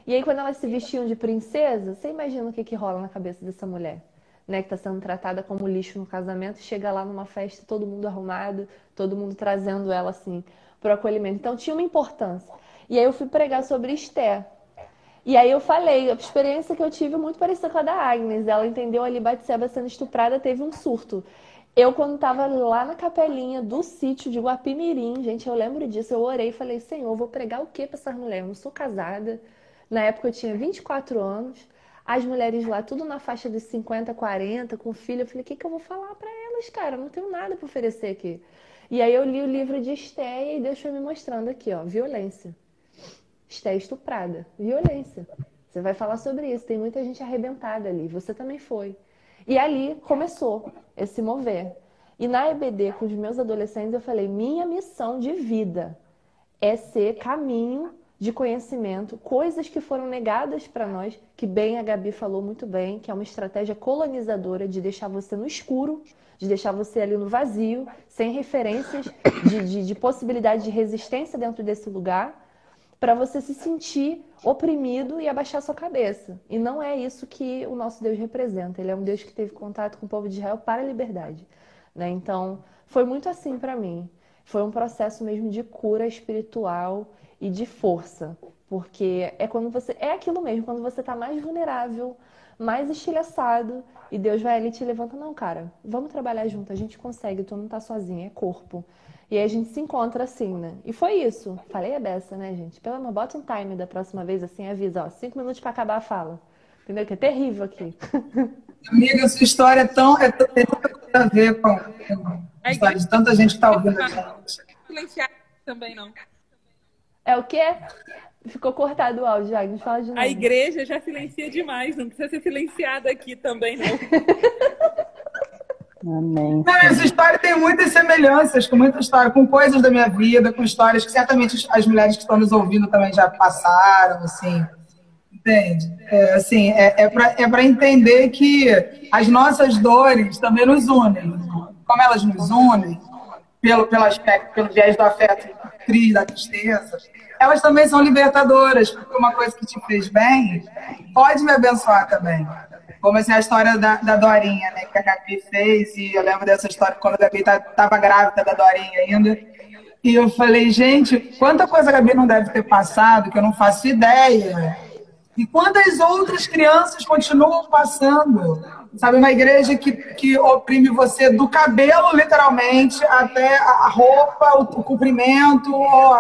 E aí, quando elas se vestiam de princesa, você imagina o que, que rola na cabeça dessa mulher? Né, que está sendo tratada como lixo no casamento, chega lá numa festa, todo mundo arrumado, todo mundo trazendo ela assim para o acolhimento. Então tinha uma importância. E aí eu fui pregar sobre Esther, e aí eu falei, a experiência que eu tive muito parecida com a da Agnes. Ela entendeu ali Batseba sendo estuprada, teve um surto. Eu, quando estava lá na capelinha do sítio de Guapimirim, gente, eu lembro disso, eu orei e falei, Senhor, vou pregar o que para essas mulheres? Eu não sou casada. Na época eu tinha 24 anos. As mulheres lá, tudo na faixa dos 50, 40, com filho. Eu falei, o que, que eu vou falar para elas, cara? Eu não tenho nada para oferecer aqui. E aí eu li o livro de Estéia e Deus foi me mostrando aqui, ó, violência está estuprada. Violência. Você vai falar sobre isso. Tem muita gente arrebentada ali. Você também foi. E ali começou esse mover. E na EBD, com os meus adolescentes, eu falei: minha missão de vida é ser caminho de conhecimento, coisas que foram negadas para nós, que bem a Gabi falou muito bem, que é uma estratégia colonizadora de deixar você no escuro, de deixar você ali no vazio, sem referências de, de, de possibilidade de resistência dentro desse lugar para você se sentir oprimido e abaixar sua cabeça. E não é isso que o nosso Deus representa. Ele é um Deus que teve contato com o povo de Israel para a liberdade. Né? Então, foi muito assim para mim. Foi um processo mesmo de cura espiritual e de força. Porque é quando você. É aquilo mesmo, quando você está mais vulnerável, mais estilhaçado, e Deus vai ali e te levanta. Não, cara, vamos trabalhar junto, a gente consegue, tu não tá sozinha, é corpo. E aí a gente se encontra assim, né? E foi isso. Falei a beça, né, gente? Pelo amor, bota um time da próxima vez, assim, avisa, ó, cinco minutos para acabar a fala. Entendeu? Que é terrível aqui. Amiga, sua história é tão. É, tem tanta coisa a ver com a história de tanta gente que tá ouvindo a gente. Silenciar também não. É o quê? Ficou cortado o áudio, Agnes. Fala de novo. A igreja já silencia demais, não precisa ser silenciada aqui também, não. Amém. Não, essa história tem muitas semelhanças com muita história, com coisas da minha vida, com histórias que certamente as mulheres que estão nos ouvindo também já passaram, assim. Entende? É, assim, é, é para é entender que as nossas dores também nos unem. Como elas nos unem, pelo, pelo aspecto, pelo viés do afeto, da tristeza, elas também são libertadoras, porque uma coisa que te fez bem pode me abençoar também. Como assim, a história da, da Dorinha, né, que a Gabi fez, e eu lembro dessa história quando a Gabi estava tá, grávida da Dorinha ainda. E eu falei, gente, quanta coisa a Gabi não deve ter passado que eu não faço ideia. E quantas outras crianças continuam passando? Sabe, uma igreja que, que oprime você do cabelo, literalmente, até a roupa, o, comprimento,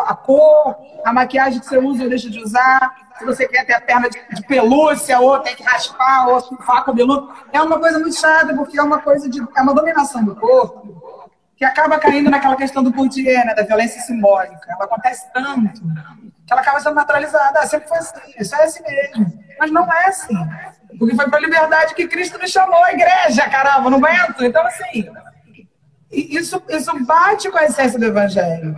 a cor, a maquiagem que você usa ou deixa de usar. Se você quer ter a perna de, de pelúcia, ou tem que raspar, ou falar cabeludo. É uma coisa muito chata, porque é uma coisa de. é uma dominação do corpo que acaba caindo naquela questão do Bourdieu, né, da violência simbólica. Ela acontece tanto que ela acaba sendo naturalizada. Ah, sempre foi assim, isso é assim mesmo. Mas não é assim. Porque foi para a liberdade que Cristo me chamou a igreja, caramba, não aguento. Então, assim, isso, isso bate com a essência do Evangelho.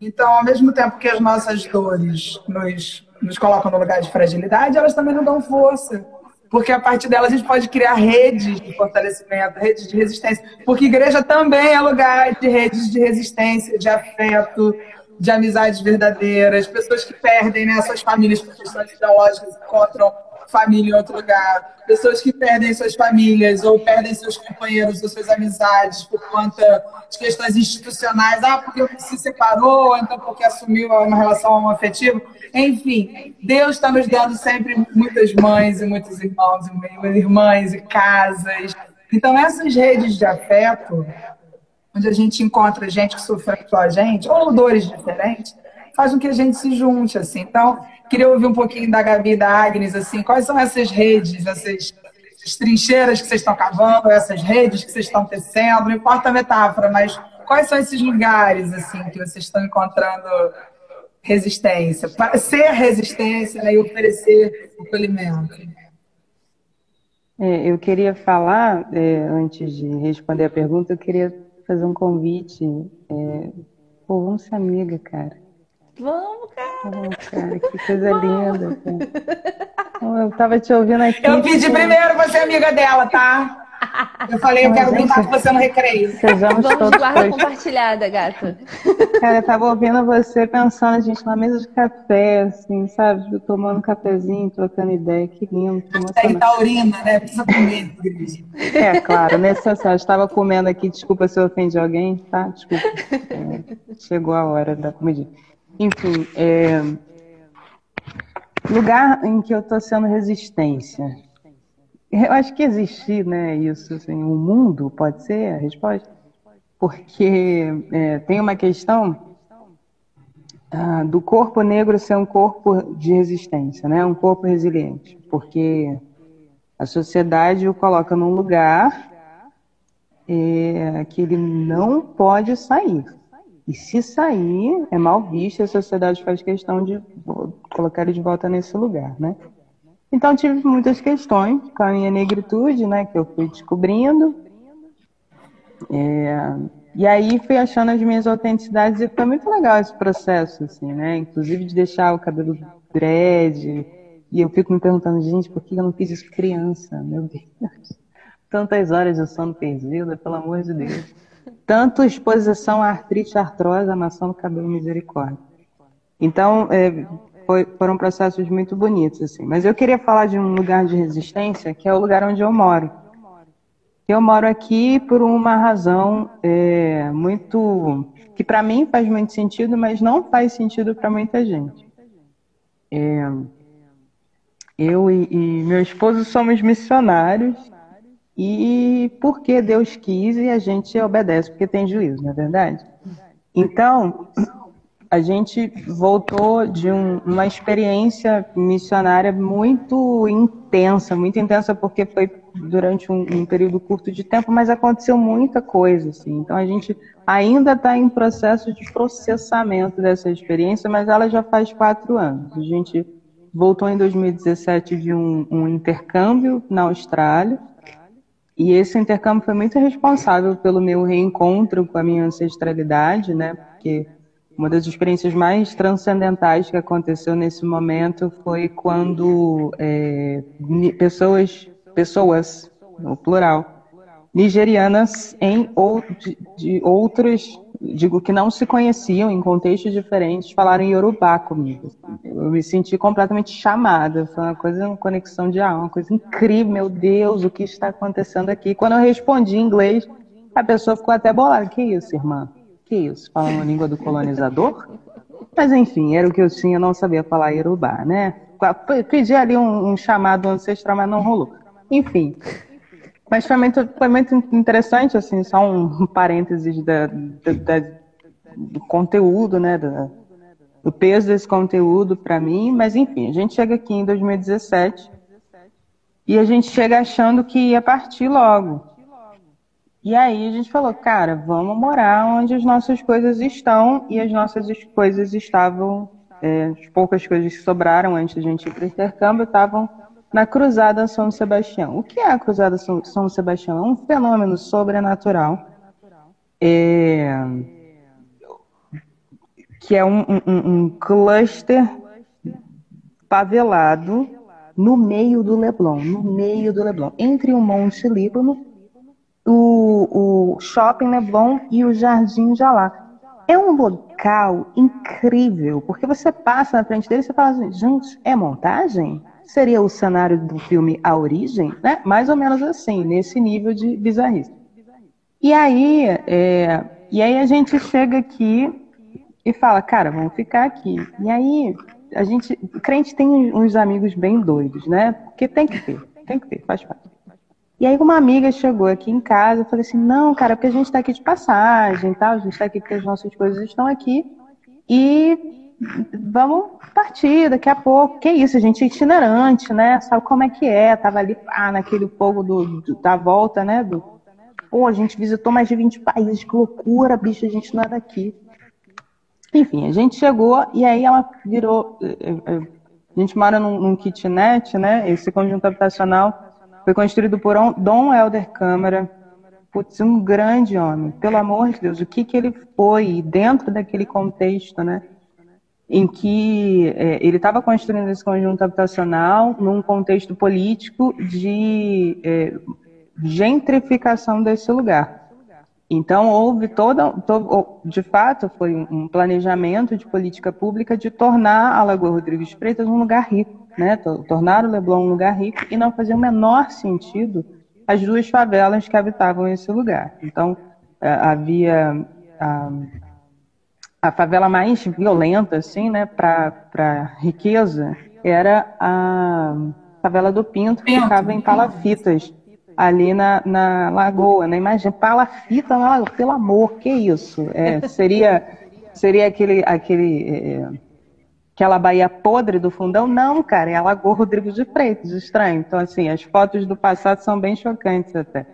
Então, ao mesmo tempo que as nossas dores nos, nos colocam no lugar de fragilidade, elas também não dão força. Porque a partir delas a gente pode criar redes de fortalecimento, redes de resistência. Porque igreja também é lugar de redes de resistência, de afeto, de amizades verdadeiras, pessoas que perdem né, suas famílias por questões ideológicas encontram família em outro lugar, pessoas que perdem suas famílias ou perdem seus companheiros ou suas amizades por conta de questões institucionais, ah, porque se separou, então porque assumiu uma relação afetiva. Enfim, Deus está nos dando sempre muitas mães e muitos irmãos e irmãs e casas. Então, essas redes de afeto, onde a gente encontra gente que sofreu com a gente, ou dores diferentes, faz com que a gente se junte, assim. Então, Queria ouvir um pouquinho da Gabi e da Agnes, assim, quais são essas redes, essas, essas trincheiras que vocês estão cavando, essas redes que vocês estão tecendo, não importa a metáfora, mas quais são esses lugares, assim, que vocês estão encontrando resistência, ser resistência né, e oferecer o alimento? É, eu queria falar, é, antes de responder a pergunta, eu queria fazer um convite. É, pô, vamos ser amiga, cara. Vamos, cara. Oh, cara, que coisa linda. Cara. Eu tava te ouvindo aqui. Eu pedi primeiro você amiga dela, tá? Eu falei, eu quero brincar com você no recreio. Sejamos Vamos todos guarda dois. compartilhada, gata. Cara, eu tava ouvindo você pensando, a gente, na mesa de café, assim, sabe? Tomando um cafezinho, trocando ideia. Que lindo. Que Tem taurina, né? Precisa comer, É, claro, necessário. Eu estava comendo aqui, desculpa se eu ofendi alguém, tá? Desculpa. É, chegou a hora da comidinha. Enfim, é, lugar em que eu estou sendo resistência. Eu acho que existir, né, isso, assim, o um mundo pode ser a resposta, porque é, tem uma questão ah, do corpo negro ser um corpo de resistência, né, um corpo resiliente, porque a sociedade o coloca num lugar é, que ele não pode sair. E se sair, é mal visto, a sociedade faz questão de colocar ele de volta nesse lugar, né? Então tive muitas questões com a minha negritude, né, que eu fui descobrindo. É, e aí fui achando as minhas autenticidades e foi muito legal esse processo, assim, né? Inclusive de deixar o cabelo dread. E eu fico me perguntando, gente, por que eu não fiz isso criança? Meu Deus. Tantas horas de sono perdida, pelo amor de Deus. Tanto exposição à artrite, artrose, amassando cabelo, misericórdia. Então, é, foi, foram processos muito bonitos, assim. Mas eu queria falar de um lugar de resistência, que é o lugar onde eu moro. Eu moro aqui por uma razão é, muito. que para mim faz muito sentido, mas não faz sentido para muita gente. É, eu e, e meu esposo somos missionários e porque Deus quis e a gente obedece porque tem juízo, não é verdade? Então, a gente voltou de um, uma experiência missionária muito intensa, muito intensa porque foi durante um, um, período curto de tempo, mas aconteceu muita coisa, assim. Então a gente ainda está em processo de processamento dessa experiência, mas ela já faz quatro anos. A gente voltou em 2017 de um, um intercâmbio na Austrália e esse intercâmbio foi muito responsável pelo meu reencontro com a minha ancestralidade, né? Porque uma das experiências mais transcendentais que aconteceu nesse momento foi quando é, pessoas, pessoas, no plural, nigerianas em ou, de, de outros, digo que não se conheciam em contextos diferentes, falaram Yorubá comigo. Eu me senti completamente chamada, foi uma coisa, uma conexão de alma, uma coisa incrível, meu Deus, o que está acontecendo aqui? Quando eu respondi em inglês, a pessoa ficou até bolada, que isso, irmã? Que isso? Falam a língua do colonizador? Mas enfim, era o que eu tinha, não sabia falar Yorubá, né? Pedi ali um, um chamado ancestral, mas não rolou. Enfim. Mas foi muito, foi muito interessante, assim, só um parênteses da, da, da do conteúdo, né? Da, do peso desse conteúdo para mim. Mas enfim, a gente chega aqui em 2017 e a gente chega achando que ia partir logo. E aí a gente falou, cara, vamos morar onde as nossas coisas estão e as nossas coisas estavam, é, as poucas coisas que sobraram antes da gente ir para o intercâmbio estavam na Cruzada São Sebastião. O que é a Cruzada São Sebastião? É um fenômeno sobrenatural é, que é um, um, um cluster pavelado no meio do Leblon, no meio do Leblon, entre o Monte Líbano o, o Shopping Leblon e o Jardim Jalá. É um local incrível, porque você passa na frente dele e você fala assim, gente, é montagem? Seria o cenário do filme A Origem? Né? Mais ou menos assim, nesse nível de bizarrice. E aí, é, e aí a gente chega aqui e fala, cara, vamos ficar aqui. E aí, a gente, crente tem uns amigos bem doidos, né? Porque tem que ter, tem que ter, faz parte. E aí uma amiga chegou aqui em casa, eu falei assim, não, cara, porque a gente está aqui de passagem, tal, a gente está aqui porque as nossas coisas estão aqui e vamos partir daqui a pouco. Que isso, gente itinerante, né? Sabe como é que é? Tava ali ah, naquele povo do, do, da volta, né? Do, Pô, a gente visitou mais de 20 países, que loucura, bicho, a gente não é daqui. Enfim, a gente chegou e aí ela virou. Eh, eh, eh, a gente mora num, num kitnet, né? Esse conjunto habitacional foi construído por Dom Helder Câmara. Putz, um grande homem. Pelo amor de Deus, o que, que ele foi dentro daquele contexto, né? Em que é, ele estava construindo esse conjunto habitacional num contexto político de é, gentrificação desse lugar. Então, houve toda, de fato, foi um planejamento de política pública de tornar a Lagoa Rodrigues Freitas um lugar rico, né? tornar o Leblon um lugar rico e não fazia o menor sentido as duas favelas que habitavam esse lugar. Então, é, havia a, a favela mais violenta, assim, né, para riqueza, era a favela do Pinto, que ficava em Palafitas, ali na, na lagoa, né? Imagina, palafita na lagoa, pelo amor, que isso? É, seria, seria aquele, aquele, é, aquela Bahia podre do fundão? Não, cara, é a Lagoa Rodrigues de Freitas, estranho. Então, assim, as fotos do passado são bem chocantes até.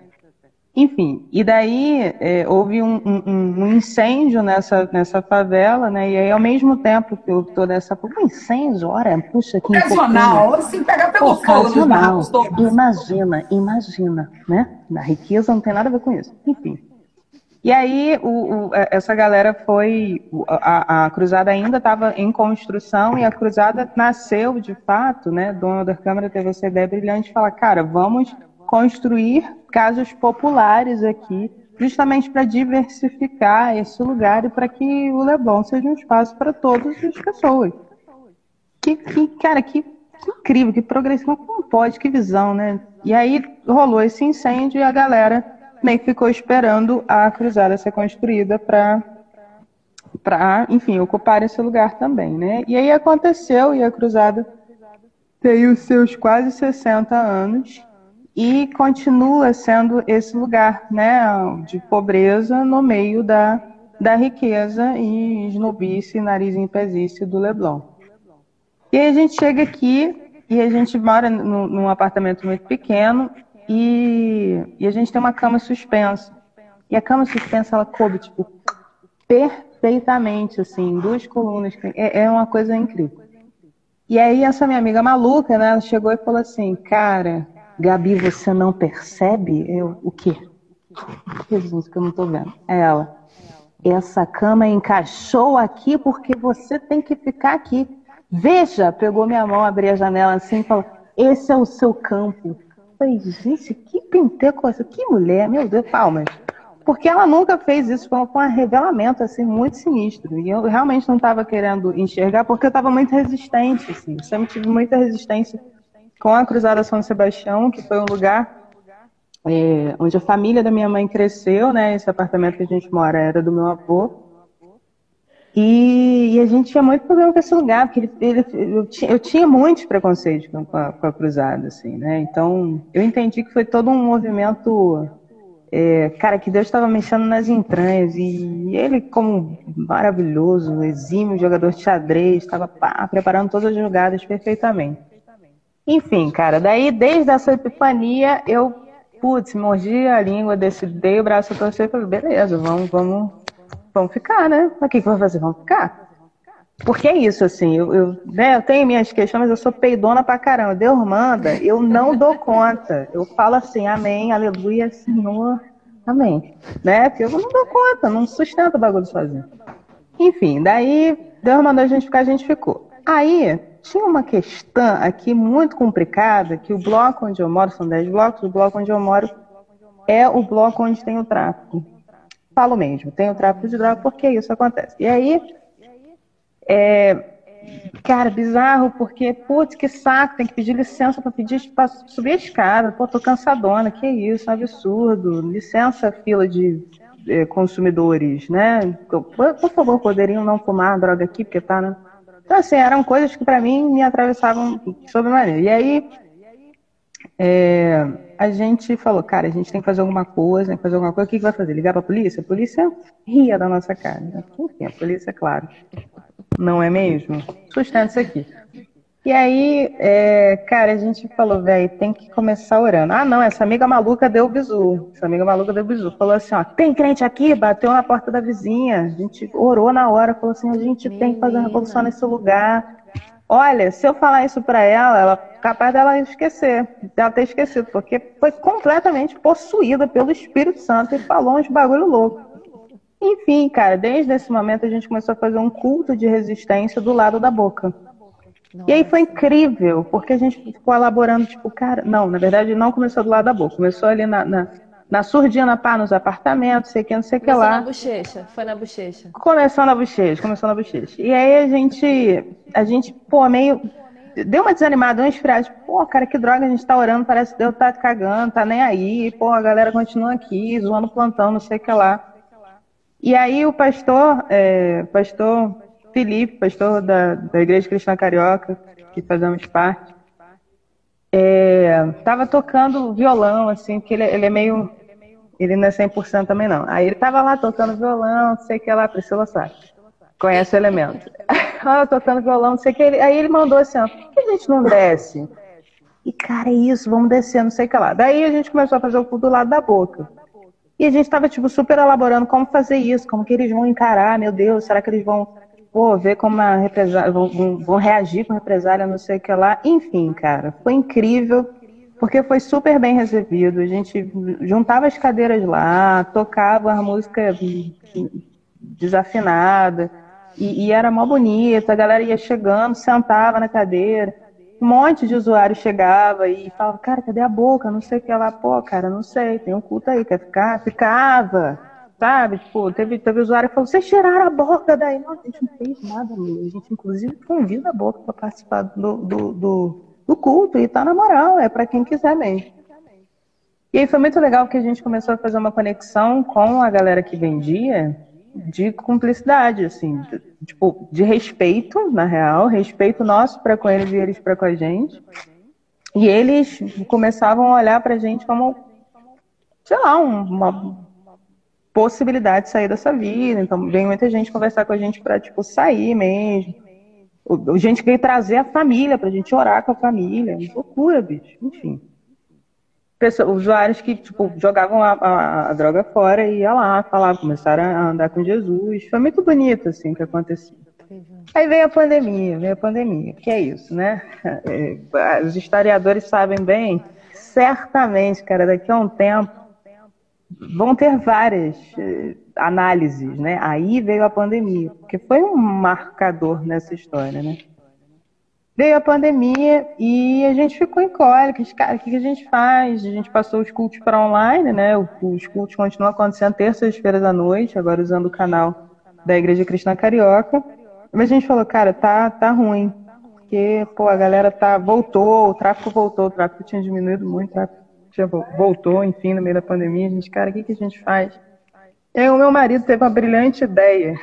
Enfim, e daí é, houve um, um, um, incêndio nessa, nessa favela, né? E aí, ao mesmo tempo que houve toda essa. Um incêndio, ora, puxa, que Ocasional, assim, pega pelo Ocasional. fogo Imagina, imagina, né? Na riqueza não tem nada a ver com isso. Enfim. E aí, o, o, essa galera foi. A, a cruzada ainda estava em construção e a cruzada nasceu de fato, né? Dona da Câmara teve essa ideia brilhante de falar: cara, vamos construir casas populares aqui, justamente para diversificar esse lugar e para que o Leblon seja um espaço para todas as pessoas. Que, que cara, que, que, incrível, que progressão, como pode, que visão, né? E aí rolou esse incêndio e a galera meio que ficou esperando a cruzada ser construída para para, enfim, ocupar esse lugar também, né? E aí aconteceu e a cruzada tem os seus quase 60 anos e continua sendo esse lugar né, de pobreza no meio da, da riqueza e snobice, nariz em pezice do Leblon. E aí a gente chega aqui e a gente mora no, num apartamento muito pequeno e, e a gente tem uma cama suspensa. E a cama suspensa, ela coube, tipo, perfeitamente, assim, duas colunas. É, é uma coisa incrível. E aí essa minha amiga maluca, né, ela chegou e falou assim, cara, Gabi, você não percebe? Eu, o quê? Jesus, que eu não tô vendo. É ela. essa cama encaixou aqui porque você tem que ficar aqui. Veja, pegou minha mão, abri a janela assim e falou: Esse é o seu campo. Eu falei, gente, que pentecosta, que mulher, meu Deus, palmas. Porque ela nunca fez isso, foi um revelamento assim muito sinistro. E eu realmente não estava querendo enxergar porque eu estava muito resistente, assim. Eu sempre tive muita resistência com a Cruzada São Sebastião, que foi um lugar é, onde a família da minha mãe cresceu, né? Esse apartamento que a gente mora era do meu avô. E, e a gente tinha muito problema com esse lugar, porque ele, ele, eu, tinha, eu, tinha muitos preconceitos com a, com a, cruzada, assim, né? Então, eu entendi que foi todo um movimento, é, cara, que Deus estava mexendo nas entranhas. E ele, como maravilhoso, exímio jogador de xadrez, estava preparando todas as jogadas perfeitamente. Enfim, cara, daí desde essa epifania eu putz, mordi a língua, dei o braço a torcer e falei, beleza, vamos, vamos, vamos ficar, né? O que, que vou fazer? Vamos ficar. Porque é isso, assim, eu, eu, né, eu tenho minhas questões, mas eu sou peidona pra caramba. Deus manda, eu não dou conta. Eu falo assim, amém, aleluia, Senhor, amém. Né? Porque eu não dou conta, não sustento o bagulho sozinho. Enfim, daí Deus mandou a gente ficar, a gente ficou. Aí, tinha uma questão aqui muito complicada, que o bloco onde eu moro, são 10 blocos, o bloco onde eu moro é o bloco onde tem o tráfico. Falo mesmo, tem o tráfico de droga, porque isso acontece. E aí, é, cara, bizarro, porque, putz, que saco, tem que pedir licença para pedir pra subir a escada. Pô, tô cansadona, que isso, um absurdo. Licença, fila de é, consumidores, né? Por, por favor, poderiam não fumar droga aqui, porque tá, né? Então, assim, eram coisas que para mim me atravessavam sobremaneira. E aí, é, a gente falou, cara, a gente tem que fazer alguma coisa, tem que fazer alguma coisa. O que, que vai fazer? Ligar para a polícia? A polícia ria da nossa cara. Enfim, a polícia, claro. Não é mesmo? Sustenta isso aqui. E aí, é, cara, a gente falou, velho, tem que começar orando. Ah, não, essa amiga maluca deu bizu. Essa amiga maluca deu bizu. Falou assim, ó, tem crente aqui? Bateu na porta da vizinha. A gente orou na hora, falou assim, a gente Menina. tem que fazer uma revolução nesse lugar. Olha, se eu falar isso para ela, ela capaz dela esquecer, dela ter esquecido, porque foi completamente possuída pelo Espírito Santo e falou uns bagulho louco. Enfim, cara, desde esse momento a gente começou a fazer um culto de resistência do lado da boca. Nossa. E aí foi incrível, porque a gente ficou elaborando, tipo, cara, não, na verdade não começou do lado da boca, começou ali na, na, na surdina, pá, nos apartamentos, sei que, não sei o que lá. Começou na bochecha, foi na bochecha. Começou na bochecha, começou na bochecha. E aí a gente, a gente, pô, meio, deu uma desanimada, uma esfriada, tipo, pô, cara, que droga, a gente tá orando, parece que Deus tá cagando, tá nem aí, pô, a galera continua aqui, zoando plantão, não sei o que lá. E aí o pastor, é, pastor Felipe, pastor da, da Igreja Cristã Carioca, que fazemos parte, estava é, tocando violão, assim, porque ele, ele, é meio. Ele não é 100% também não. Aí ele estava lá tocando violão, não sei o que lá, Priscila sabe. Conhece o elemento. ah, tocando violão, não sei o que. Ele, aí ele mandou assim: ó, por que a gente não desce? E cara, é isso, vamos descer, não sei o que lá. Daí a gente começou a fazer o culto do lado da boca. E a gente estava, tipo, super elaborando como fazer isso, como que eles vão encarar, meu Deus, será que eles vão pô, ver como a represália, vão, vão reagir com represália, não sei o que lá. Enfim, cara, foi incrível, porque foi super bem recebido. A gente juntava as cadeiras lá, tocava a música desafinada, e, e era mó bonita, a galera ia chegando, sentava na cadeira. Um monte de usuário chegava e falava, cara, cadê a boca? Não sei o que lá. Pô, cara, não sei, tem um culto aí, quer ficar? Ficava sabe? Tipo, teve, teve usuário que falou, vocês tiraram a boca daí. Não, a gente não fez nada. A gente, inclusive, convida a boca para participar do, do, do, do, culto e tá na moral, é para quem quiser mesmo. E aí foi muito legal que a gente começou a fazer uma conexão com a galera que vendia de cumplicidade, assim, de, tipo, de respeito, na real, respeito nosso para com eles e eles para com a gente. E eles começavam a olhar pra gente como, sei lá, uma, possibilidade de sair dessa vida. Então, vem muita gente conversar com a gente para, tipo, sair mesmo. O, gente veio trazer a família para a gente orar com a família. Loucura, bicho. Enfim. Pessoas, usuários que, tipo, jogavam a, a, a, droga fora e ia lá, falavam, começaram a andar com Jesus. Foi muito bonito, assim, que aconteceu. Aí veio a pandemia, veio a pandemia, que é isso, né? É, os historiadores sabem bem, certamente, cara, daqui a um tempo vão ter várias, análises, né? Aí veio a pandemia, porque foi um marcador nessa história, né? Veio a pandemia e a gente ficou em cólicas, cara, o que a gente faz? A gente passou os cultos para online, né? Os cultos continuam acontecendo terças-feiras à noite, agora usando o canal da Igreja Cristã Carioca. Mas a gente falou, cara, tá, tá ruim. Porque, pô, a galera tá, voltou, o tráfico voltou, o tráfico tinha diminuído muito, o tráfico tinha, voltou, enfim, no meio da pandemia. A gente, cara, o que, que a gente faz? E aí o meu marido teve uma brilhante ideia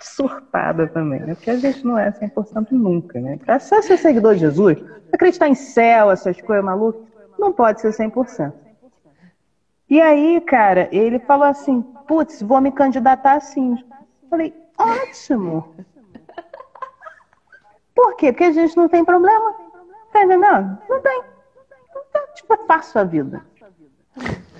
surtada também, né? Porque a gente não é 100% nunca, né? Pra ser seguidor de Jesus, acreditar em céu, essas coisas malucas, não pode ser 100%. E aí, cara, ele falou assim, putz, vou me candidatar assim. Falei, ótimo. Por quê? Porque a gente não tem problema. Tá entendendo? Não tem. Tipo, é fácil a vida.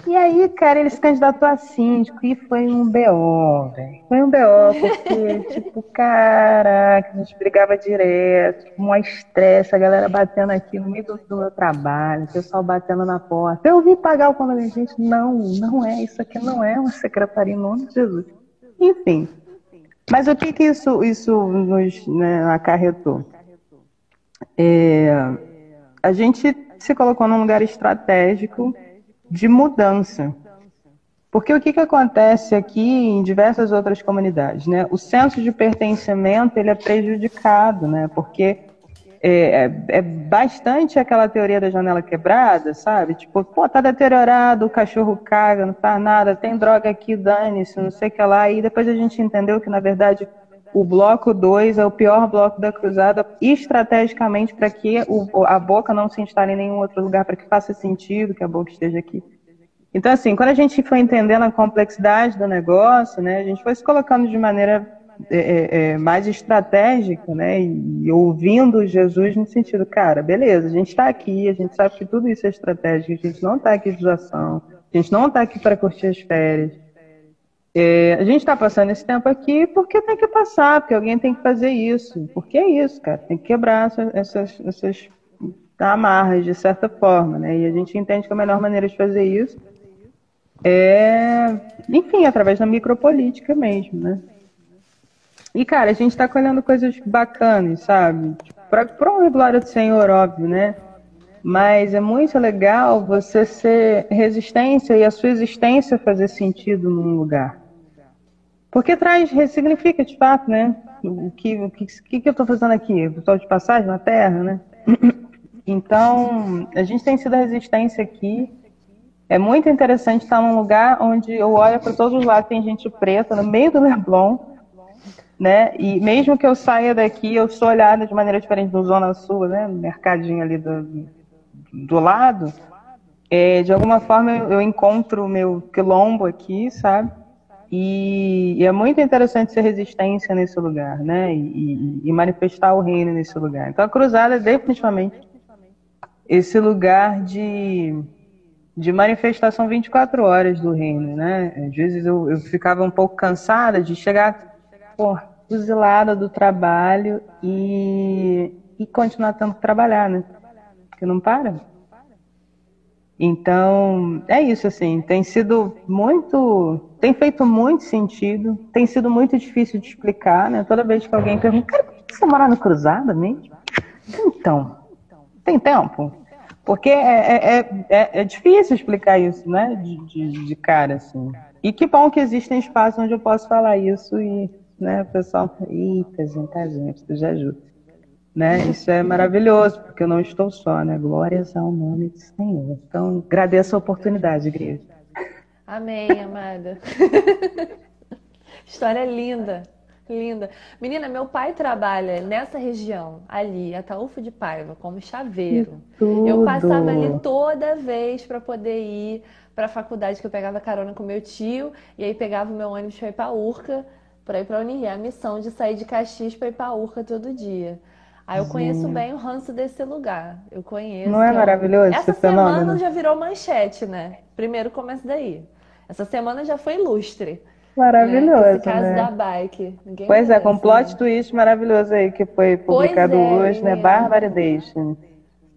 E aí, cara, ele se candidatou a síndico e foi um BO, velho. Foi um BO, porque, tipo, caraca, a gente brigava direto, tipo, um estresse, a galera batendo aqui no meio do, do, meu trabalho, o pessoal batendo na porta. Eu vim pagar o condomínio, gente, não, não é, isso aqui não é uma secretaria em nome de Jesus. Enfim. Mas o que que isso, isso nos né, acarretou? É, a gente se colocou num lugar estratégico de mudança. Porque o que, que acontece aqui em diversas outras comunidades, né? O senso de pertencimento ele é prejudicado, né? Porque é, é, é, bastante aquela teoria da janela quebrada, sabe? Tipo, pô, tá deteriorado, o cachorro caga, não faz nada, tem droga aqui, dane-se, não sei o que lá. E depois a gente entendeu que, na verdade, o bloco 2 é o pior bloco da cruzada, estrategicamente para que o, a boca não se instale em nenhum outro lugar, para que faça sentido que a boca esteja aqui. Então, assim, quando a gente foi entendendo a complexidade do negócio, né, a gente foi se colocando de maneira é, é, é mais estratégica, né, e, ouvindo Jesus no sentido, cara, beleza, a gente está aqui, a gente sabe que tudo isso é estratégico, a gente não está aqui de doação, a gente não está aqui para curtir as férias, é, a gente está passando esse tempo aqui porque tem que passar, porque alguém tem que fazer isso. Porque é isso, cara. Tem que quebrar essas, essas amarras, de certa forma, né? E a gente entende que a melhor maneira de fazer isso é, enfim, através da micropolítica mesmo, né? E, cara, a gente está colhendo coisas bacanas, sabe? Para a glória do Senhor, óbvio, né? Mas é muito legal você ser resistência e a sua existência fazer sentido num lugar. Porque traz, ressignifica de fato, né? O que, o que, que, eu estou fazendo aqui? Estou de passagem na Terra, né? Então, a gente tem sido a resistência aqui. É muito interessante estar num lugar onde eu olho para todos os lados, tem gente preta, no meio do Leblon, né? E mesmo que eu saia daqui, eu sou olhada de maneira diferente do Zona Sul, né? No mercadinho ali do, do lado. É, de alguma forma eu, eu encontro o meu quilombo aqui, sabe? E, e, é muito interessante ser resistência nesse lugar, né? E, e, manifestar o reino nesse lugar. Então a cruzada é definitivamente esse lugar de, de manifestação 24 horas do reino, né? Às vezes eu, eu ficava um pouco cansada de chegar pô, fuzilada do trabalho e, e continuar que trabalhar, né? Porque não para. Então, é isso, assim, tem sido muito tem feito muito sentido, tem sido muito difícil de explicar, né? Toda vez que alguém pergunta, cara, por que você mora no Cruzada mesmo? Então, tem tempo? Porque é, é, é, é, é difícil explicar isso, né? De, de, de, cara, assim. E que bom que existem espaços onde eu posso falar isso e, né, pessoal, eita, gente, a gente, tu já ajuda. Né? Isso é maravilhoso, porque eu não estou só, né? Glórias ao nome do Senhor. Então, agradeço a oportunidade, igreja. Amém, amada. História linda, linda. Menina, meu pai trabalha nessa região, ali, Ataúfo de Paiva, como chaveiro. Eu passava ali toda vez para poder ir para a faculdade, que eu pegava carona com meu tio, e aí pegava o meu ônibus para ir para Urca, para ir para Unir. A missão de sair de Caxias para ir para Urca todo dia. Aí eu conheço bem o ranço desse lugar. Eu conheço. Não é maravilhoso Essa semana fenômeno? já virou manchete, né? Primeiro começa daí. Essa semana já foi ilustre. Maravilhoso. Né? Esse caso né? da bike. Ninguém pois é, com plot né? twist maravilhoso aí que foi publicado é, hoje, né? Barbaridade.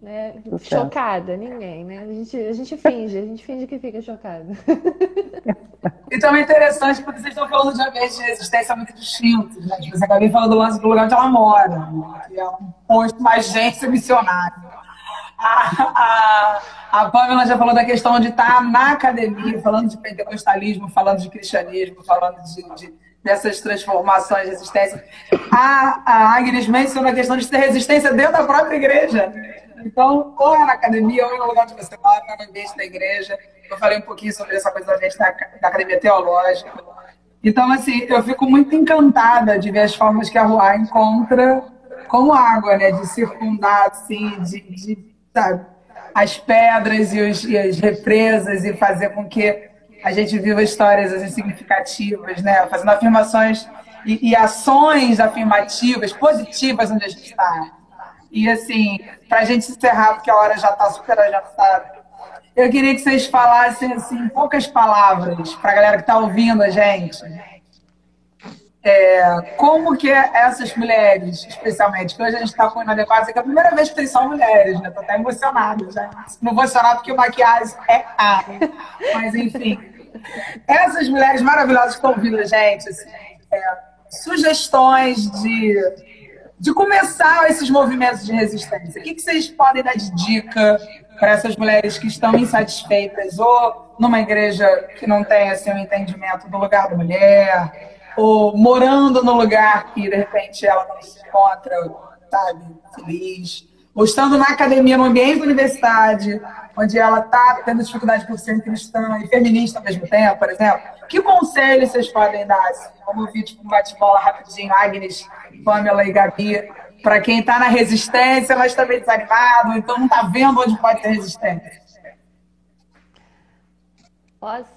Né? Chocada, ninguém, né? A gente, a gente finge, a gente finge que fica chocada. Então é interessante porque vocês estão falando de ambientes de resistência muito distintos, né? Tipo, você acabei falando do lance do lugar onde ela mora, né? que é um posto mais gente missionário. A, a, a Pamela já falou da questão de estar na academia, falando de pentecostalismo, falando de cristianismo, falando de, de dessas transformações de resistência. A, a Agnes menciona a questão de ter resistência dentro da própria igreja. Então, ou é na academia, ou é no lugar onde você mora, no ambiente da igreja. Eu falei um pouquinho sobre essa coisa da gente da, da academia teológica. Então, assim, eu fico muito encantada de ver as formas que a Rua encontra com água, né? De circundar, assim, de, de sabe, as pedras e, os, e as represas e fazer com que a gente viva histórias assim, significativas, né? Fazendo afirmações e, e ações afirmativas, positivas onde a gente está. E assim, para a gente encerrar, porque a hora já está super adiantada, eu queria que vocês falassem assim, em poucas palavras, para a galera que está ouvindo a gente, é, como que essas mulheres, especialmente, que hoje a gente está com inadequadas, é que é a primeira vez que tem só mulheres, né? Tô até emocionada já. Não vou chorar porque maquiagem é A. Mas, enfim. Essas mulheres maravilhosas que estão ouvindo a gente, assim, é, sugestões de, de começar esses movimentos de resistência. O que, que vocês podem dar de dica para essas mulheres que estão insatisfeitas ou numa igreja que não tem assim, um entendimento do lugar da mulher, ou morando no lugar que de repente ela não se encontra, sabe, feliz, ou estando na academia, no ambiente da universidade, onde ela está tendo dificuldade por ser cristã e feminista ao mesmo tempo, por exemplo. Que conselhos vocês podem dar? Assim? Vamos ouvir tipo, um bate-bola rapidinho, Agnes, Pamela e Gabi, para quem está na resistência, mas também desanimado, então não está vendo onde pode ter resistência. Posso?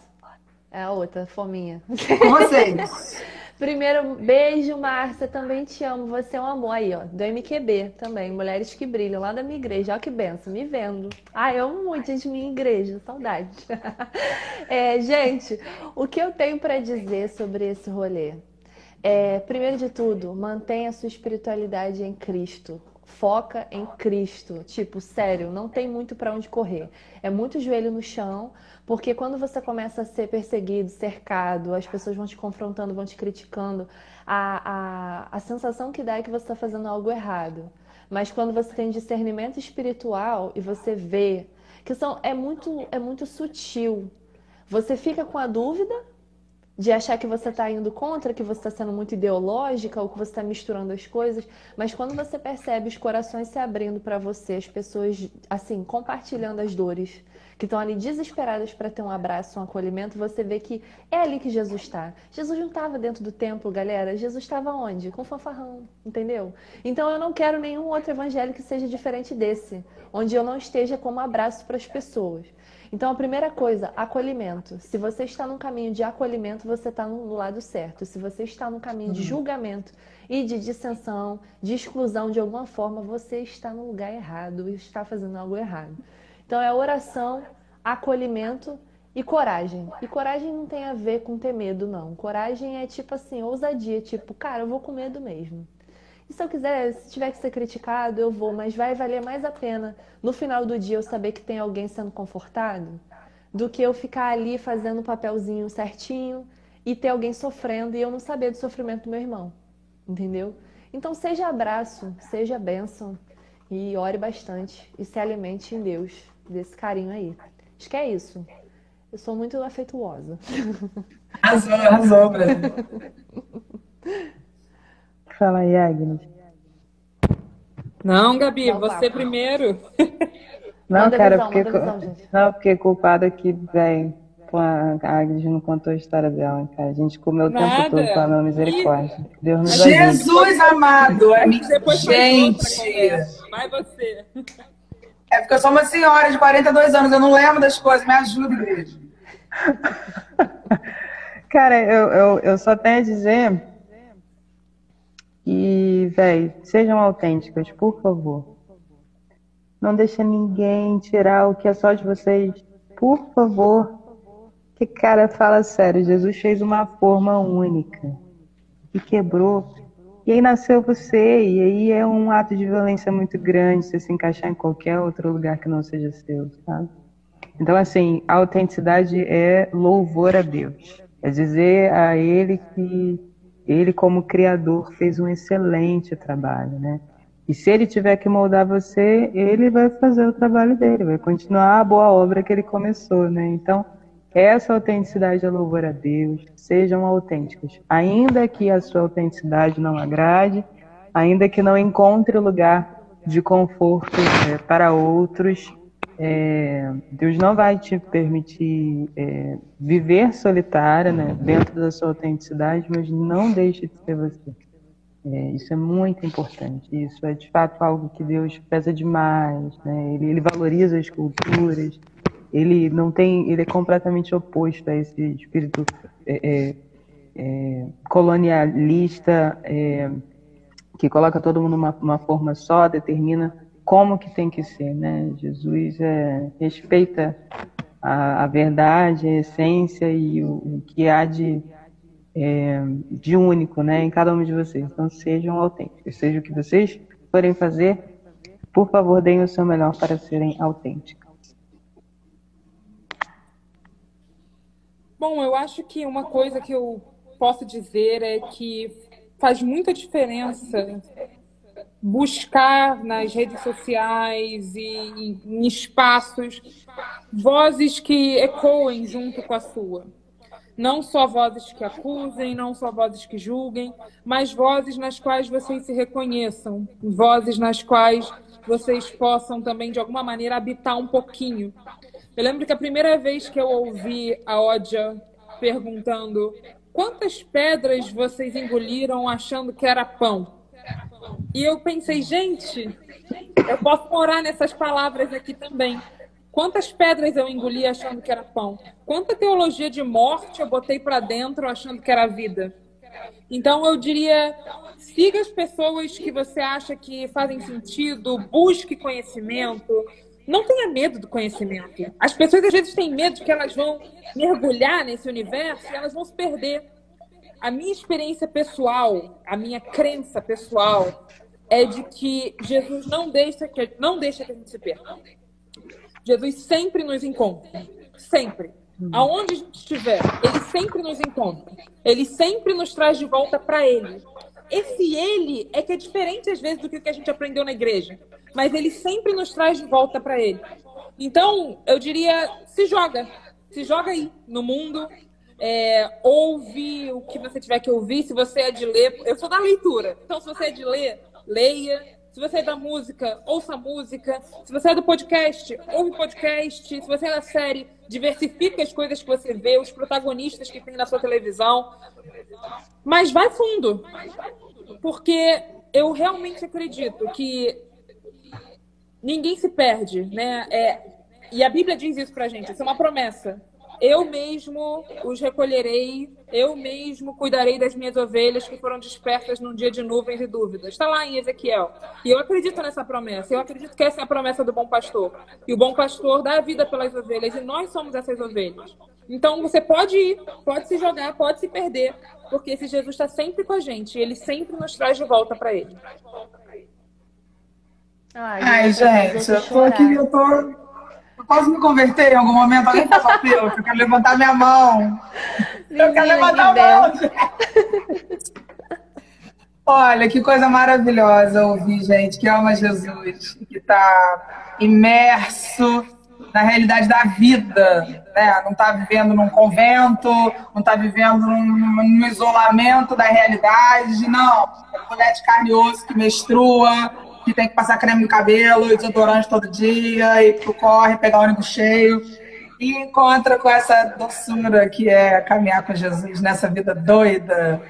É a outra, fominha. Com vocês. Primeiro, beijo, Márcia. Também te amo. Você é um amor aí, ó. Do MQB também. Mulheres que brilham lá da minha igreja. Olha que benção, me vendo. Ah, eu amo muito gente minha igreja. Saudade. É, gente, o que eu tenho para dizer sobre esse rolê? É, primeiro de tudo, mantenha sua espiritualidade em Cristo foca em Cristo. Tipo, sério, não tem muito para onde correr. É muito joelho no chão, porque quando você começa a ser perseguido, cercado, as pessoas vão te confrontando, vão te criticando, a, a, a sensação que dá é que você está fazendo algo errado. Mas quando você tem discernimento espiritual e você vê que são, é, muito, é muito sutil. Você fica com a dúvida, de achar que você está indo contra, que você está sendo muito ideológica ou que você está misturando as coisas, mas quando você percebe os corações se abrindo para você, as pessoas assim compartilhando as dores, que estão ali desesperadas para ter um abraço, um acolhimento, você vê que é ali que Jesus está. Jesus não estava dentro do templo, galera. Jesus estava onde? Com fanfarrão, entendeu? Então eu não quero nenhum outro evangelho que seja diferente desse, onde eu não esteja como abraço para as pessoas. Então, a primeira coisa, acolhimento. Se você está no caminho de acolhimento, você está no lado certo. Se você está no caminho de uhum. julgamento e de dissensão, de exclusão de alguma forma, você está no lugar errado e está fazendo algo errado. Então, é oração, acolhimento e coragem. E coragem não tem a ver com ter medo, não. Coragem é tipo assim, ousadia, tipo, cara, eu vou com medo mesmo. E se eu quiser, se tiver que ser criticado, eu vou, mas vai valer mais a pena no final do dia eu saber que tem alguém sendo confortado do que eu ficar ali fazendo o papelzinho certinho e ter alguém sofrendo e eu não saber do sofrimento do meu irmão. Entendeu? Então seja abraço, seja bênção e ore bastante e se alimente em Deus desse carinho aí. Acho que é isso. Eu sou muito afetuosa. Arrasou, arrasou, Brasil. Fala aí, Agnes. Não, Gabi, você tá. primeiro. Não, manda cara, visão, porque, visão, não, porque culpada que, velho, a Agnes não contou a história dela, cara. A gente comeu o Nada. tempo todo com a minha misericórdia. Deus nos Jesus amado! É Depois gente! Vai você. É porque eu sou uma senhora de 42 anos, eu não lembro das coisas. Me ajuda, igreja. cara, eu, eu, eu só tenho a dizer e, velho, sejam autênticas, por favor. Não deixe ninguém tirar o que é só de vocês. Por favor. Que cara, fala sério. Jesus fez uma forma única. E quebrou. E aí nasceu você, e aí é um ato de violência muito grande você se encaixar em qualquer outro lugar que não seja seu, sabe? Então, assim, a autenticidade é louvor a Deus. É dizer a Ele que Ele, como Criador, fez um excelente trabalho, né? E se Ele tiver que moldar você, Ele vai fazer o trabalho dele, vai continuar a boa obra que Ele começou, né? Então, essa autenticidade é louvor a Deus. Sejam autênticos. Ainda que a sua autenticidade não agrade, ainda que não encontre lugar de conforto é, para outros, é, Deus não vai te permitir é, viver solitária, né, dentro da sua autenticidade, mas não deixe de ser você. É, isso é muito importante. Isso é de fato algo que Deus pesa demais. Né? Ele, ele valoriza as culturas, ele não tem, ele é completamente oposto a esse espírito é, é, é colonialista que coloca todo mundo numa uma forma só, determina como que tem que ser, né? Jesus é, respeita a, a, verdade, a essência e o, o que há de é, de único, né, em cada um de vocês. Então sejam autênticos, seja o que vocês forem fazer, por favor, deem o seu melhor para serem autênticos. Bom, eu acho que uma coisa que eu posso dizer é que faz muita diferença buscar nas redes sociais e em espaços vozes que ecoem junto com a sua. Não só vozes que acusem, não só vozes que julguem, mas vozes nas quais vocês se reconheçam, vozes nas quais vocês possam também, de alguma maneira, habitar um pouquinho eu lembro que a primeira vez que eu ouvi a Odia perguntando quantas pedras vocês engoliram achando que era pão? E eu pensei, gente, eu posso morar nessas palavras aqui também. Quantas pedras eu engoli achando que era pão? Quanta teologia de morte eu botei para dentro achando que era vida? Então eu diria, siga as pessoas que você acha que fazem sentido, busque conhecimento, não tenha medo do conhecimento. As pessoas às vezes têm medo que elas vão mergulhar nesse universo e elas vão se perder. A minha experiência pessoal, a minha crença pessoal é de que Jesus não deixa que não deixa que a gente se perca. Jesus sempre nos encontra, sempre. Aonde a gente estiver, ele sempre nos encontra. Ele sempre nos traz de volta para ele. Esse ele é que é diferente às vezes do que a gente aprendeu na igreja mas ele sempre nos traz de volta para ele. Então, eu diria, se joga, se joga aí no mundo, é, ouve o que você tiver que ouvir. Se você é de ler, eu sou da leitura, então se você é de ler, leia. Se você é da música, ouça música. Se você é do podcast, ouve podcast. Se você é da série, diversifica as coisas que você vê, os protagonistas que tem na sua televisão. Mas vai fundo. Porque eu realmente acredito que ninguém se perde, né? É, e a Bíblia diz isso pra gente, isso é uma promessa. Eu mesmo os recolherei, eu mesmo cuidarei das minhas ovelhas que foram dispersas num dia de nuvens e dúvidas. Está lá em Ezequiel. E eu acredito nessa promessa. Eu acredito que essa é a promessa do bom pastor. E o bom pastor dá a vida pelas ovelhas e nós somos essas ovelhas. Então você pode ir, pode se jogar, pode se perder, porque esse Jesus está sempre com a gente e ele sempre nos traz de volta para ele. Ai, Ai gente, eu tô aqui, eu tô. Posso me converter em algum momento? Alguém faz apelo, eu quero levantar minha mão. Menina, eu quero levantar a mão. Olha, que coisa maravilhosa ouvir gente que ama Jesus, que está imerso na realidade da vida, né? não está vivendo num convento, não está vivendo num, num, isolamento da realidade, não. É mulher de carne e osso que menstrua, que tem que passar creme no cabelo e desodorante todo dia, e pro corre, pegar ônibus cheio. E encontra com essa doçura que é caminhar com Jesus nessa vida doida.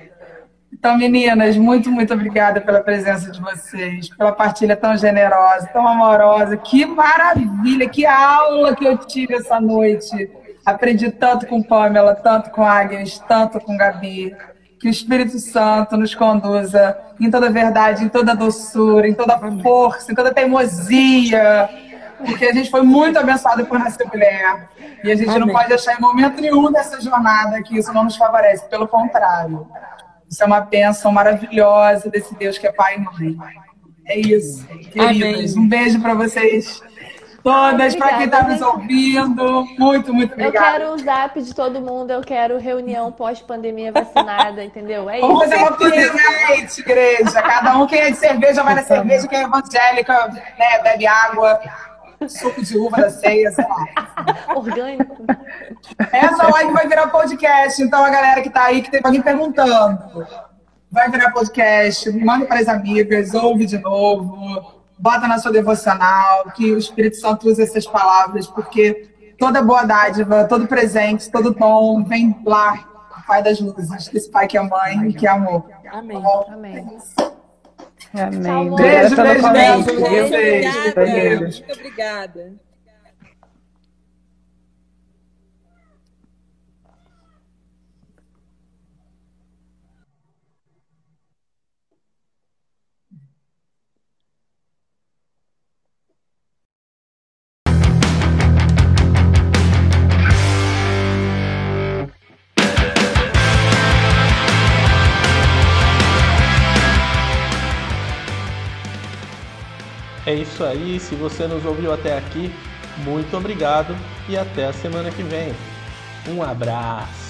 Então, meninas, muito, muito obrigada pela presença de vocês, pela partilha tão generosa, tão amorosa. Que maravilha, que aula que eu tive essa noite. Aprendi tanto com Pamela, tanto com Agnes, tanto com Gabi que o Espírito Santo nos conduza em toda verdade, em toda doçura, em toda força, em toda teimosia, porque a gente foi muito abençoado por nascer mulher. E a gente Amém. não pode achar em momento nenhum dessa jornada que isso não nos favorece, pelo contrário. Isso é uma bênção maravilhosa desse Deus que é Pai e Mãe. É isso, queridas. Um beijo para vocês todas, para quem está nos ouvindo. Muito, muito obrigada. Eu quero o zap de todo mundo, eu quero reunião pós-pandemia vacinada, entendeu? É Vamos isso. fazer uma piriguete, igreja. Cada um quem é de cerveja vai na cerveja, quem é evangélica né, bebe água, suco de uva da ceia, sei lá. Orgânico. Essa live vai virar podcast, então a galera que tá aí, que teve alguém perguntando, vai virar podcast, manda para as amigas, ouve de novo, bota na sua devocional, que o Espírito Santo use essas palavras, porque toda boa dádiva, todo presente, todo dom vem lá, Pai das luzes, desse Pai que é mãe e que é amor. Amém. Amém. Amém. Tchau, Beijo, beijo, beijo. Beijo, Obrigada. beijo. Muito obrigada. É isso aí, se você nos ouviu até aqui, muito obrigado e até a semana que vem. Um abraço!